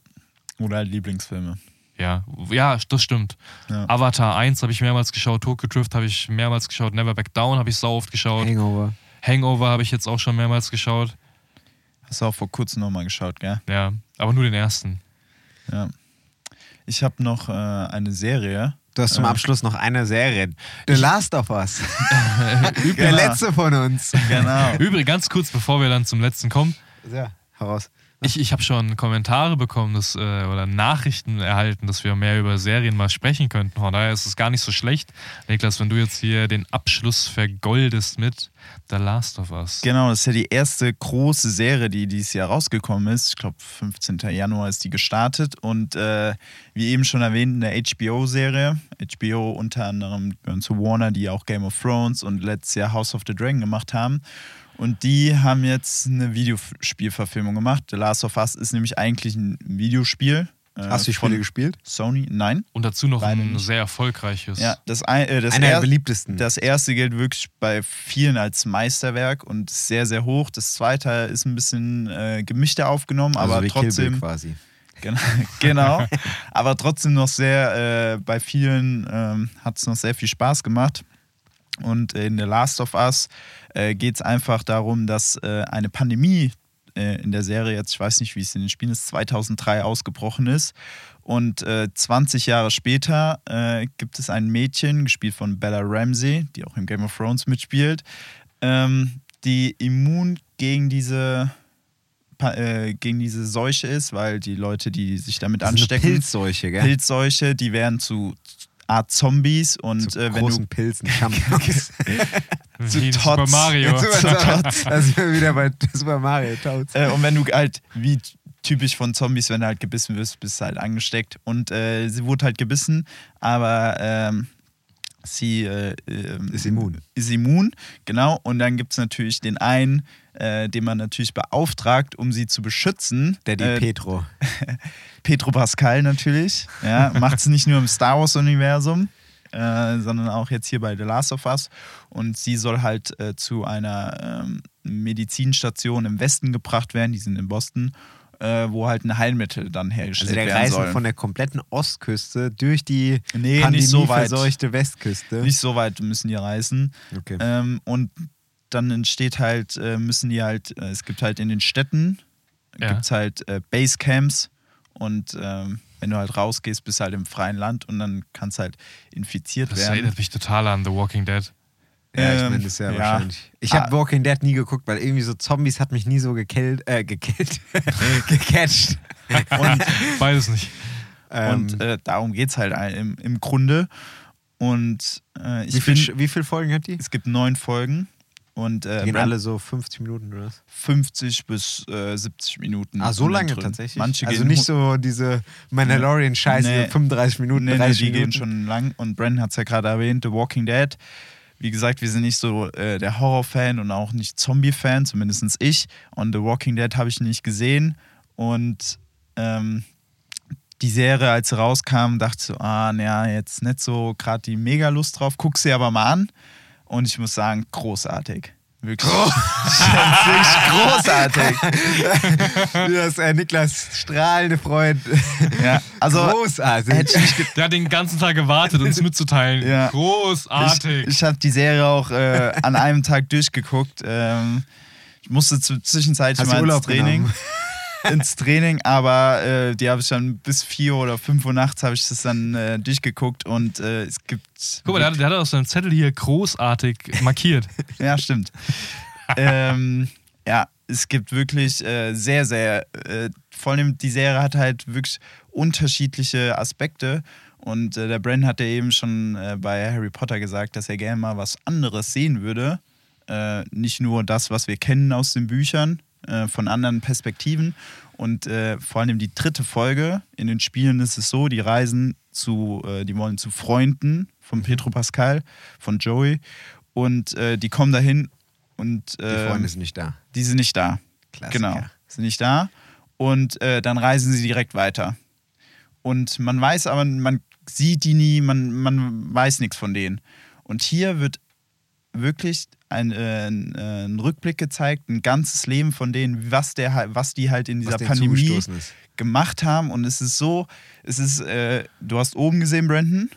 Oder halt Lieblingsfilme. Ja, ja, das stimmt. Ja. Avatar 1 habe ich mehrmals geschaut, Tokyo Drift habe ich mehrmals geschaut, Never Back Down habe ich sau oft geschaut, Hangover. Hangover habe ich jetzt auch schon mehrmals geschaut. Hast du auch vor kurzem nochmal geschaut, gell? Ja, aber nur den ersten. Ja. Ich habe noch äh, eine Serie. Du hast zum Äh, Abschluss noch eine Serie. The Last of Us. Der Genau. letzte von uns. Genau. Übrigens, ganz kurz, bevor wir dann zum letzten kommen, Ja, heraus. Ich, ich habe schon Kommentare bekommen dass, äh, oder Nachrichten erhalten, dass wir mehr über Serien mal sprechen könnten. Von daher ist es gar nicht so schlecht. Niklas, wenn du jetzt hier den Abschluss vergoldest mit The Last of Us. Genau, das ist ja die erste große Serie, die dieses Jahr rausgekommen ist. Ich glaube, 15. Januar ist die gestartet. Und äh, wie eben schon erwähnt, eine HBO-Serie. HBO unter anderem zu Warner, die auch Game of Thrones und letztes Jahr House of the Dragon gemacht haben. Und die haben jetzt eine Videospielverfilmung gemacht. The Last of Us ist nämlich eigentlich ein Videospiel. Äh, Hast du die Spiele gespielt? Sony? Nein. Und dazu noch Leider ein nicht. sehr erfolgreiches. Ja, das, ein, äh, das, Einer der er, beliebtesten. das erste gilt wirklich bei vielen als Meisterwerk und sehr, sehr hoch. Das zweite ist ein bisschen äh, gemischter aufgenommen, also aber wie Kill Bill trotzdem. quasi. Genau, genau. aber trotzdem noch sehr, äh, bei vielen ähm, hat es noch sehr viel Spaß gemacht. Und in The Last of Us äh, geht es einfach darum, dass äh, eine Pandemie äh, in der Serie, jetzt ich weiß nicht, wie es in den Spielen ist, 2003 ausgebrochen ist. Und äh, 20 Jahre später äh, gibt es ein Mädchen, gespielt von Bella Ramsey, die auch im Game of Thrones mitspielt, ähm, die immun gegen diese äh, gegen diese Seuche ist, weil die Leute, die sich damit Das ist eine anstecken, Pilzseuche, gell? Pilzseuche, die werden zu Art Zombies und Zu äh, wenn großen du Pilzen. Wie in Tots. Super Mario. da sind wir wieder bei Super Mario Toads. äh, und wenn du halt wie typisch von Zombies, wenn du halt gebissen wirst, bist du halt angesteckt und äh, sie wurde halt gebissen, aber ähm, sie äh, ähm, Ist immun. Ist immun, genau. Und dann gibt es natürlich den einen, äh, den man natürlich beauftragt, um sie zu beschützen. Der die äh, Petro. Petro Pascal natürlich. Ja, Macht es nicht nur im Star Wars-Universum, äh, sondern auch jetzt hier bei The Last of Us. Und sie soll halt äh, zu einer ähm, Medizinstation im Westen gebracht werden, die sind in Boston, äh, wo halt ein Heilmittel dann hergestellt Also der werden Reisen soll. von der kompletten Ostküste durch die Nee, nicht so weit. pandemieverseuchte Westküste. Nicht so weit müssen die reisen. Okay. Ähm, und dann entsteht halt, äh, müssen die halt, äh, es gibt halt in den Städten, Ja. gibt es halt äh, Basecamps und ähm, wenn du halt rausgehst, bist du halt im freien Land und dann kannst halt infiziert Das werden. erinnert mich total an The Walking Dead. Ja, ich ähm, meine, das ist ja, ja. wahrscheinlich. Ich Ah. habe Walking Dead nie geguckt, weil irgendwie so Zombies hat mich nie so gekillt, äh, gekillt, gecatcht. Und, Beides nicht. und Ähm, äh, darum geht es halt im, im Grunde. Und äh, ich wie, viel, bin, wie viele Folgen hat die? es gibt neun Folgen und äh, Die gehen alle so 50 Minuten oder was? 50 bis äh, 70 Minuten. Ah, so lange drin. tatsächlich? Manche also nicht so diese Mandalorian-Scheiße, Nee. so 35 Minuten, Nee, nee, 30 die Minuten. gehen schon lang. Und Brandon hat es ja gerade erwähnt, The Walking Dead. Wie gesagt, wir sind nicht so äh, der Horror-Fan und auch nicht Zombie-Fan, zumindest ich. Und The Walking Dead habe ich nicht gesehen. Und ähm, die Serie, als sie rauskam, dachte ich so, ah, naja, jetzt nicht so gerade die mega Lust drauf. Guck sie aber mal an. Und ich muss sagen, großartig. Wirklich. wirklich großartig. das äh, Niklas strahlende Freund. Ja, also Großartig. hätte ich Der hat den ganzen Tag gewartet, uns mitzuteilen. Ja. Großartig. Ich, ich habe die Serie auch äh, an einem Tag durchgeguckt. Ähm, ich musste zu, zwischenzeitlich Hast mal ins Urlaub Training. genommen? ins Training, aber äh, die habe ich dann bis 4 oder 5 Uhr nachts habe ich das dann äh, durchgeguckt und äh, es gibt. Guck mal, der hat, der hat auf seinem Zettel hier großartig markiert. Ja, stimmt. ähm, ja, es gibt wirklich äh, sehr, sehr, äh, vor allem die Serie hat halt wirklich unterschiedliche Aspekte. Und äh, der Brandon hat ja eben schon äh, bei Harry Potter gesagt, dass er gerne mal was anderes sehen würde. Äh, nicht nur das, was wir kennen aus den Büchern, äh, von anderen Perspektiven. Und äh, vor allem die dritte Folge in den Spielen ist es so, die reisen zu, äh, die wollen zu Freunden von Petro Pascal, von Joey. Und äh, die kommen dahin und Die äh, Freunde sind nicht da. die sind nicht da. Klassiker. Genau, sind nicht da. Und äh, dann reisen sie direkt weiter. Und man weiß aber, man sieht die nie, man, man weiß nichts von denen. Und hier wird wirklich ein, äh, ein, äh, ein Rückblick gezeigt, ein ganzes Leben von denen, was, der, halt- was die halt in dieser Pandemie gemacht haben. Und es ist so, es ist, äh, du hast oben gesehen, Brandon.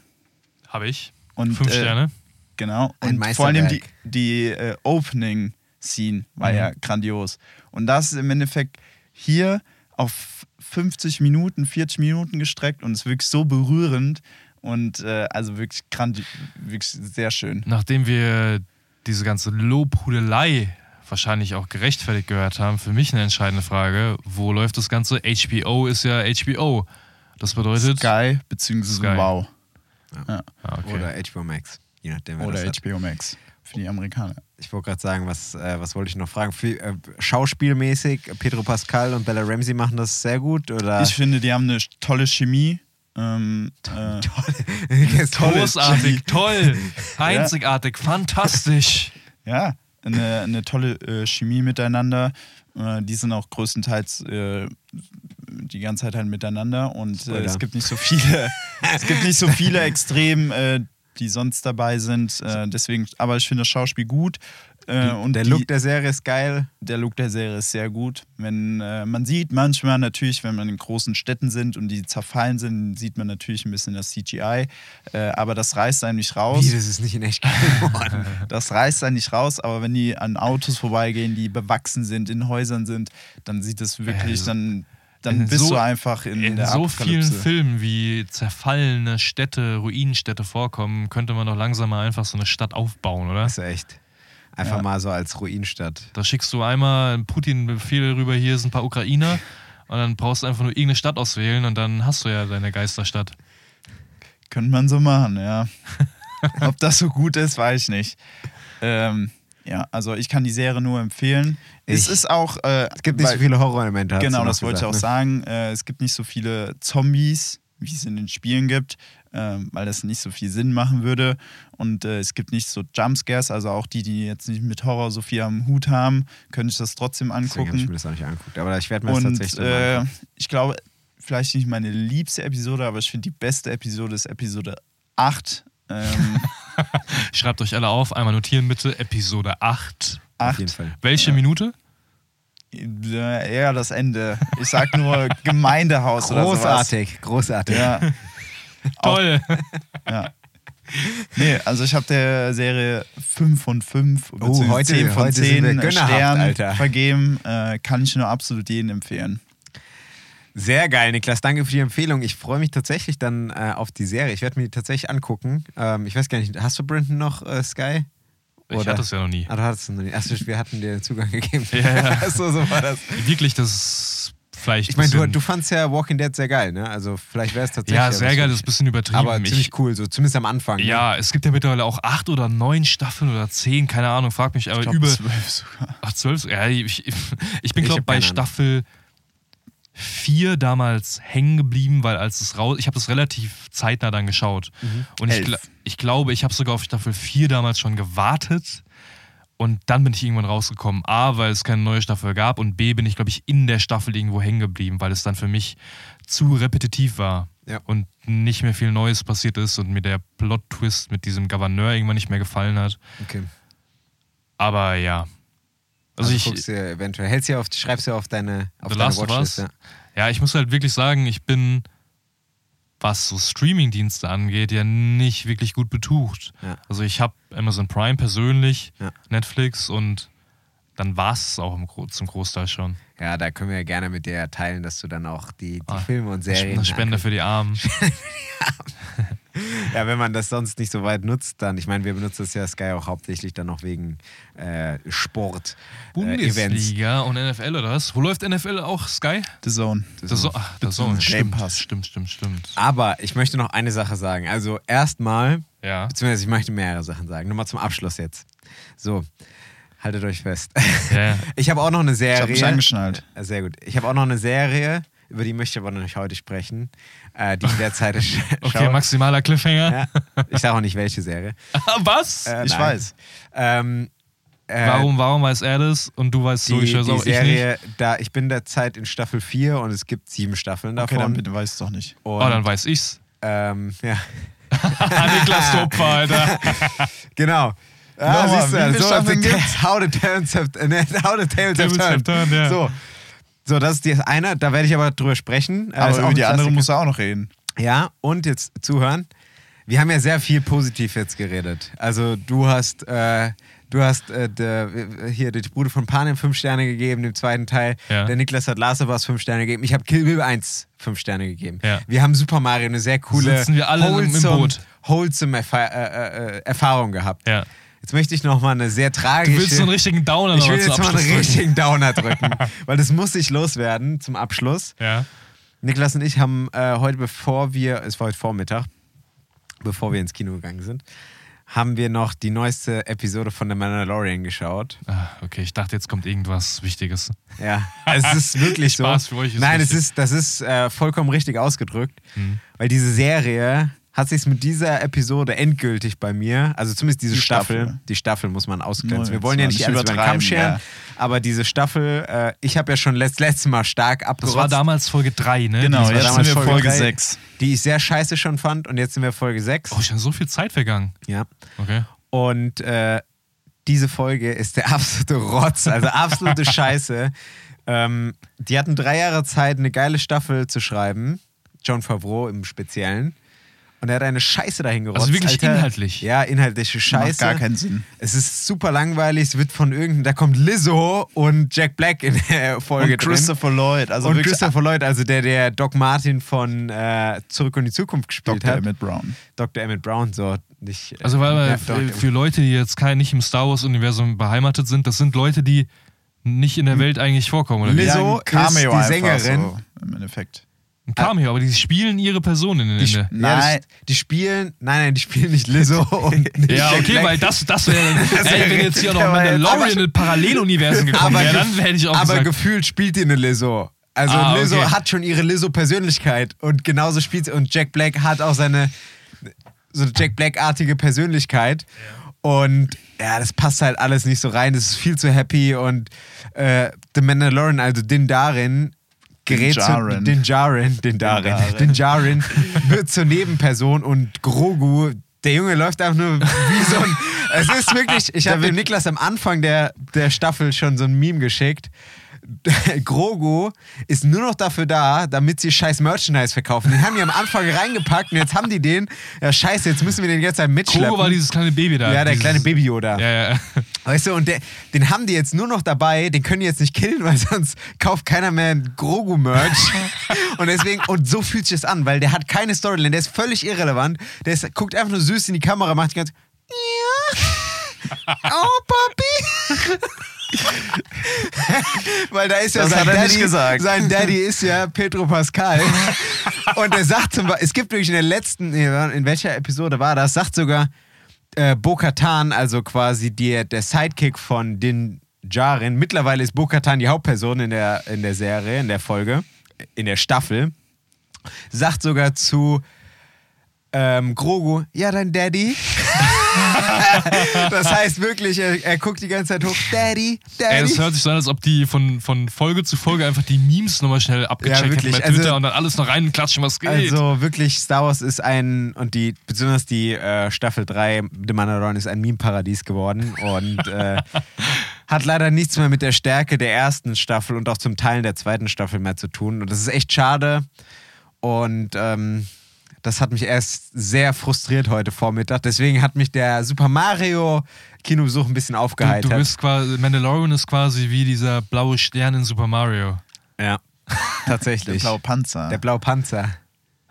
Habe ich. Und, Fünf äh, Sterne. Genau. Ein Und vor allem die, die äh, Opening-Scene war Mhm. ja grandios. Und das ist im Endeffekt hier auf 50 Minuten, 40 Minuten gestreckt und ist wirklich so berührend und äh, also wirklich, grandi wirklich sehr schön. Nachdem wir diese ganze Lobhudelei wahrscheinlich auch gerechtfertigt gehört haben, für mich eine entscheidende Frage, wo läuft das Ganze? HBO ist ja HBO. Das bedeutet... Sky beziehungsweise Sky. Wow. Ah, okay. Oder HBO Max. Je nachdem, wer Oder das hat. HBO Max für die Amerikaner. Ich wollte gerade sagen, was, äh, was wollte ich noch fragen? Für, äh, schauspielmäßig, Pedro Pascal und Bella Ramsey machen das sehr gut? Oder? Ich finde, die haben eine tolle Chemie. Ähm, äh, Großartig, toll, einzigartig, fantastisch. Ja, eine, eine tolle äh, Chemie miteinander. Äh, die sind auch größtenteils äh, die ganze Zeit halt miteinander und äh, es gibt nicht so viele, es gibt nicht so viele Extrem, äh, die sonst dabei sind. Äh, deswegen, aber ich finde das Schauspiel gut. Äh, und der die, Look der Serie ist geil. der Look der Serie ist sehr gut. Wenn äh, man sieht manchmal natürlich, wenn man in großen Städten sind und die zerfallen sind, sieht man natürlich ein bisschen das CGI. Äh, aber das reißt einen nicht raus. Wie, das ist nicht in echt geworden. Das reißt einen nicht raus, aber wenn die an Autos vorbeigehen, die bewachsen sind, in Häusern sind, dann sieht es wirklich, Äh, dann, dann in bist so- du einfach in, In der so vielen. Filmen, wie zerfallene Städte, Ruinenstädte vorkommen, könnte man doch langsam mal einfach so eine Stadt aufbauen, oder? Das ist echt. Einfach Ja. mal so als Ruinstadt. Da schickst du einmal einen Putin-Befehl rüber, hier sind ein paar Ukrainer und dann brauchst du einfach nur irgendeine Stadt auswählen und dann hast du ja deine Geisterstadt. Könnte man so machen, ja. Ob das so gut ist, weiß ich nicht. Ähm, ja, also ich kann die Serie nur empfehlen. es Ich- ist auch. Äh, Es gibt nicht weil- so viele Horrorelemente. Genau, das wollte ich auch ne? sagen. Äh, es gibt nicht so viele Zombies, wie es in den Spielen gibt, ähm, weil das nicht so viel Sinn machen würde. Und äh, es gibt nicht so Jumpscares, also auch die, die jetzt nicht mit Horror so viel am Hut haben, können sich das trotzdem Deswegen habe ich mir angucken. das auch nicht angeguckt. Aber ich werde mir das Und tatsächlich äh, angucken. ich glaube, vielleicht nicht meine liebste Episode, aber ich finde die beste Episode ist Episode 8. Ähm, Schreibt euch alle auf, einmal notieren bitte, Episode 8. Auf jeden 8. Fall. Welche Minute? Äh, ja, das Ende. Ich sag nur Gemeindehaus oder sowas. Großartig, großartig. Ja. Toll. Ja. Nee, also ich habe der Serie 5 von 5 Oh, heute- 10 von heute sind wir 10 gönnerhaft, Sternen Alter. vergeben. Äh, kann ich nur absolut jeden empfehlen. Sehr geil, Niklas. Danke für die Empfehlung. Ich freue mich tatsächlich dann äh, auf die Serie. Ich werde mir die tatsächlich angucken. Ähm, ich weiß gar nicht, hast du Brenton noch äh, Sky? Ich hatte es ja noch nie. Ah, du hattest es noch nicht. Achso, wir hatten dir den Zugang gegeben. Ja, ja. so, so war das. Wirklich, das ist vielleicht. Ich meine, du, du fandst ja Walking Dead sehr geil, ne? Also vielleicht wäre es tatsächlich. Ja, sehr geil, das ist ein bisschen übertrieben. Aber Ich- ziemlich cool, so zumindest am Anfang. Ne? Ja, es gibt ja mittlerweile auch acht oder neun Staffeln oder zehn, keine Ahnung, frag mich, aber Ich glaube, über. 12 sogar. Ach, zwölf? Ja, ich, ich bin, Ich glaube hab bei keine Ahnung. Staffel vier damals hängen geblieben, weil als es raus. Ich habe das relativ zeitnah dann geschaut. Und ich, gla- ich glaube, ich habe sogar auf Staffel vier damals schon gewartet. Und dann bin ich irgendwann rausgekommen. A, weil es keine neue Staffel gab. Und B, bin ich, glaube ich, in der Staffel irgendwo hängen geblieben, weil es dann für mich zu repetitiv war. Ja. Und nicht mehr viel Neues passiert ist und mir der Plot-Twist mit diesem Gouverneur irgendwann nicht mehr gefallen hat. Okay. Aber ja. Also, Also, ich guckst dir eventuell, hältst dir auf, schreibst dir auf deine, auf deine Watchlist. Ja. Ja, ich muss halt wirklich sagen, ich bin, was so Streaming-Dienste angeht, ja nicht wirklich gut betucht. Ja. Also ich habe Amazon Prime persönlich, Ja. Netflix und dann war es auch Gro zum Großteil schon. ja, da können wir ja gerne mit dir teilen, dass du dann auch die, die Ah, Filme und Serien. Eine Spende für die Armen. Ja, wenn man das sonst nicht so weit nutzt, dann, ich meine, wir benutzen das ja Sky auch hauptsächlich dann noch wegen äh, Sport. Äh. Bundesliga und NFL oder was? Wo läuft NFL auch? Sky? The Zone. Das so, ach, das so, Game stimmt, Pass. stimmt, stimmt, stimmt. Aber ich möchte noch eine Sache sagen. Also erstmal, Ja. beziehungsweise ich möchte mehrere Sachen sagen. Nur mal zum Abschluss jetzt. So, haltet euch fest. Ja. Ich habe auch noch eine Ich Serie. habe mich angeschnallt. Äh, Sehr gut. Ich habe auch noch eine Serie, über die möchte ich aber noch nicht heute sprechen, äh, die ich derzeit sch Okay, schaue. maximaler Cliffhanger. Ja, ich sage auch nicht, welche Serie. was? Äh, Ich nein. weiß. Ähm, äh, warum, warum weiß er das und du weißt so, Die, ich weiß auch, ich nicht? Serie, da, ich bin derzeit in Staffel 4 und es gibt sieben Staffeln Okay, davon. dann bitte weiß es doch nicht. und, Oh, dann weiß ich's. ähm, ja, Niklas Topfer, Alter. genau. Ah, Nochmal, siehst du, so, Staffeln gibt's? How the Tails have, ne, how the Tails have Tables have turned. turned, ja. So. So, das ist das eine, da werde ich aber drüber sprechen. Äh, Aber über die andere musst du auch noch reden. Ja, und jetzt zuhören. Wir haben ja sehr viel positiv jetzt geredet. Also du hast, äh, du hast äh, der, hier die Bruder von Panem fünf Sterne gegeben, dem zweiten Teil. Ja. Der Niklas hat Last of Us fünf Sterne gegeben. Ich habe Kill Bill 1 fünf Sterne gegeben. Ja. Wir haben Super Mario eine sehr coole, Sitzen wir alle im- im wholesome, Boot. wholesome Erfa äh, äh, Erfahrung gehabt. Ja. Jetzt möchte ich noch mal eine sehr tragische... Du willst so einen richtigen Downer ich will jetzt mal einen drücken. richtigen Downer drücken, weil das muss ich loswerden zum Abschluss. Ja. Niklas und ich haben äh, heute, bevor wir, es war heute Vormittag, bevor wir ins Kino gegangen sind, haben wir noch die neueste Episode von The Mandalorian geschaut. Ah, Okay, ich dachte, jetzt kommt irgendwas Wichtiges. Ja, es ist wirklich so. Spaß für euch ist Nein, es ist, das ist äh, vollkommen richtig ausgedrückt, Mhm. weil diese Serie hat sich mit dieser Episode endgültig bei mir, also zumindest diese Die Staffel, Staffel. die Staffel muss man ausgrenzen. Wir wollen ja nicht alles über den Kamm scheren, ja. aber diese Staffel, äh, ich habe ja schon letzt, letztes Mal stark abgerotzt. Das war damals Folge 3, ne? Genau, jetzt sind wir Folge Folge drei. 6. die ich sehr scheiße schon fand und jetzt sind wir Folge 6. Oh, schon so viel Zeit vergangen. Ja. Okay. Und äh, diese Folge ist der absolute Rotz, also absolute Scheiße. Ähm, die hatten drei Jahre Zeit, eine geile Staffel zu schreiben. John Favreau im Speziellen. Und er hat eine Scheiße dahin gerotzt. Also wirklich inhaltlich? Ja, inhaltliche Scheiße. Macht gar keinen Sinn. Es ist super langweilig. Es wird von irgendeinem, da kommt Lizzo und Jack Black in der Folge Und Christopher Lloyd. Also drin. Und Christopher Lloyd, also der, der Doc Martin von äh, Zurück in die Zukunft gespielt Dr. hat. Emmett Brown. Dr. Emmett Brown, so nicht. äh, Also weil wir für, für Leute, die jetzt kein, nicht im Star Wars-Universum beheimatet sind, das sind Leute, die nicht in der Welt eigentlich vorkommen. Oder? Lizzo ist die Sängerin. So, Im Endeffekt. Ein Cameo, aber die spielen ihre Person in, Die, der. ja, Nein. das, die spielen, nein, nein, die spielen nicht Lizzo und nicht Ja, okay, weil das, das wäre dann. Ey, wenn jetzt hier noch Mandalorian in Paralleluniversen gekommen aber, wäre, dann hätte ich auch aber gesagt. gefühlt spielt die eine Lizzo. Also Ah, Lizzo okay. hat schon ihre Lizzo-Persönlichkeit und genauso spielt sie. Und Jack Black hat auch seine so eine Jack Black-artige Persönlichkeit. Und ja, das passt halt alles nicht so rein. Das ist viel zu happy und äh, The Mandalorian, also Din Darin, gerät zu Djarin. Din Djarin, Din Darin. Din Djarin wird zur Nebenperson und Grogu, der Junge läuft einfach nur wie so ein. Es ist wirklich, ich habe dem Niklas am Anfang der, der Staffel schon so ein Meme geschickt. Grogu ist nur noch dafür da, damit sie scheiß Merchandise verkaufen. Den haben die am Anfang reingepackt und jetzt haben die den. Ja, scheiße, jetzt müssen wir den jetzt halt mitschleppen. Kogo war dieses kleine Baby da. ja, der kleine Baby Yoda. Ja, ja. Weißt du, und der, den haben die jetzt nur noch dabei, den können die jetzt nicht killen, weil sonst kauft keiner mehr Grogu-Merch. und deswegen, und so fühlt sich das an, weil der hat keine Storyline, der ist völlig irrelevant. Der ist, guckt einfach nur süß in die Kamera, macht die ganze. Ja. Oh, Papi. Weil da ist ja Das sein Daddy, sein Daddy ist ja Pedro Pascal. Und er sagt zum Beispiel, es gibt wirklich in der letzten, in welcher Episode war das, sagt sogar äh, Bo-Katan, also quasi die, der Sidekick von Din Djarin. Mittlerweile ist Bo-Katan die Hauptperson in der, in der Serie, in der Folge, in der Staffel. Sagt sogar zu ähm, Grogu, ja, dein Daddy. das heißt wirklich, er, er guckt die ganze Zeit hoch, Daddy, Daddy. Ey, das hört sich so an, als ob die von, von Folge zu Folge einfach die Memes nochmal schnell abgecheckt Ja, wirklich. hätten bei Twitter Also- und dann alles noch reinklatschen, was geht. Also wirklich, Star Wars ist ein, und die, besonders die äh, Staffel 3, The Mandalorian ist ein Meme-Paradies geworden und äh, hat leider nichts mehr mit der Stärke der ersten Staffel und auch zum Teil der zweiten Staffel mehr zu tun. Und das ist echt schade. Und ähm, das hat mich erst sehr frustriert heute Vormittag. Deswegen hat mich der Super Mario Kinobesuch ein bisschen du, aufgeheitert. du bist quasi, Mandalorian ist quasi wie dieser blaue Stern in Super Mario. ja, Der tatsächlich. blaue Panzer. der blaue Panzer.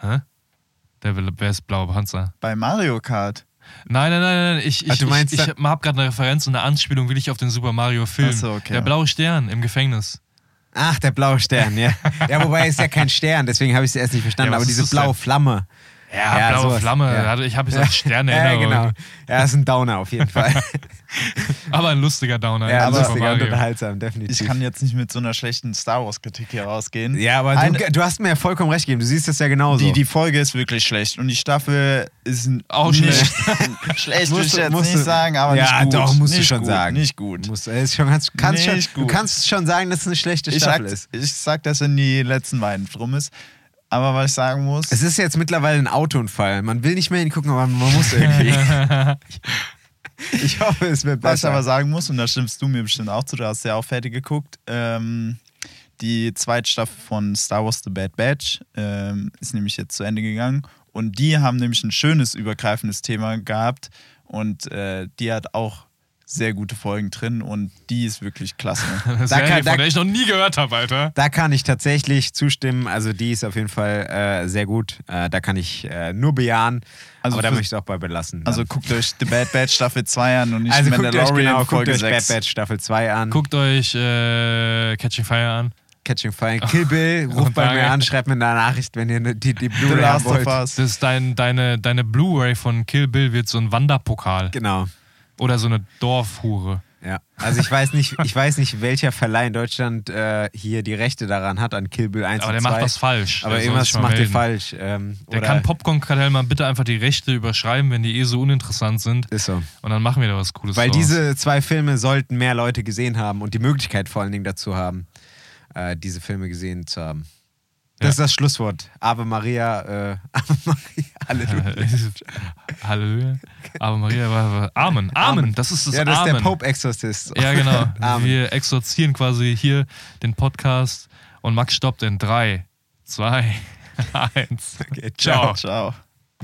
Hä? Der, wer ist blaue Panzer? Bei Mario Kart. Nein, nein, nein, nein. Ich, ich, Ah, du meinst ich, ich da- habe gerade eine Referenz und eine Anspielung, will ich auf den Super Mario Film. Ach so, okay. Der blaue Stern im Gefängnis. Ach, der blaue Stern, ja. Ja, wobei es ist ja kein Stern, deswegen habe ich es erst nicht verstanden. Ja, aber diese blaue? Flamme. Ja, Ja, blaue sowas, Flamme. ja. Ich habe jetzt an Sterne Ja, genau. Ja, ist ein Downer auf jeden Fall. Aber ein lustiger Downer. ja, Super lustiger und unterhaltsam, definitiv. Ich kann jetzt nicht mit so einer schlechten Star Wars-Kritik hier rausgehen. ja, aber Eine- du, du hast mir ja vollkommen recht gegeben. Du siehst das ja genauso. Die, die Folge ist wirklich schlecht und die Staffel ist Auch nicht schlecht. schlecht, Musst will ich du- jetzt musst nicht du- sagen, aber ja, nicht gut. doch, musst nicht du schon gut, sagen. Nicht gut. Musst, ist schon, kannst, kannst, Nicht schon, du gut. kannst schon sagen, dass es eine schlechte Ich sag, Staffel ist. ich sag, dass in die letzten beiden drum ist. Aber was ich sagen muss, Es ist jetzt mittlerweile ein Autounfall. Man will nicht mehr hingucken, aber man muss irgendwie. ich hoffe, es wird was ich besser. aber sagen muss, und da stimmst du mir bestimmt auch zu, du hast ja auch fertig geguckt, ähm, die zweite Staffel von Star Wars The Bad Batch ähm, ist nämlich jetzt zu Ende gegangen. Und die haben nämlich ein schönes übergreifendes Thema gehabt. Und äh, die hat auch sehr gute Folgen drin und die ist wirklich klasse. Eine Da Serie, kann- da- von der ich noch nie gehört habe, Alter. Da kann ich tatsächlich zustimmen. Also die ist auf jeden Fall äh, sehr gut. Äh, da kann ich äh, nur bejahen. Also aber da möchte ich auch bei belassen. Also dann. guckt euch The Bad Batch Staffel 2 an und nicht also guckt euch, Mandalorian genau, guckt Folge euch 6. Bad Batch Staffel 2 an. Guckt euch äh, Catching Fire an. Catching Fire. Kill Bill, ruft bei mir an, schreibt mir eine Nachricht, wenn ihr ne- die, die Blu-ray wollt. Das ist dein, deine, deine Blu-ray von Kill Bill wird so ein Wanderpokal. Genau. Oder so eine Dorfhure. Ja, also ich weiß nicht, ich weiß nicht, welcher Verleih in Deutschland äh, hier die Rechte daran hat an Kill Bill 1 Aber der 2. macht was falsch. Aber irgendwas macht melden. falsch. Ähm, Der kann Popcorn-Kartell mal bitte einfach die Rechte überschreiben, wenn die eh so uninteressant sind. Ist so. Und dann machen wir da was Cooles Weil draus. diese zwei Filme sollten mehr Leute gesehen haben und die Möglichkeit vor allen Dingen dazu haben, äh, diese Filme gesehen zu haben. Das Ja. ist das Schlusswort. Ave Maria, äh, Ave Maria, Halleluja. Halleluja. Aber Maria war. Amen. Amen. Das ist das ja, das ist Amen. der Pope Exorcist. Ja, genau. Amen. Wir exorzieren quasi hier den Podcast und Max stoppt in 3, 2, 1. Okay, Ciao. Ciao.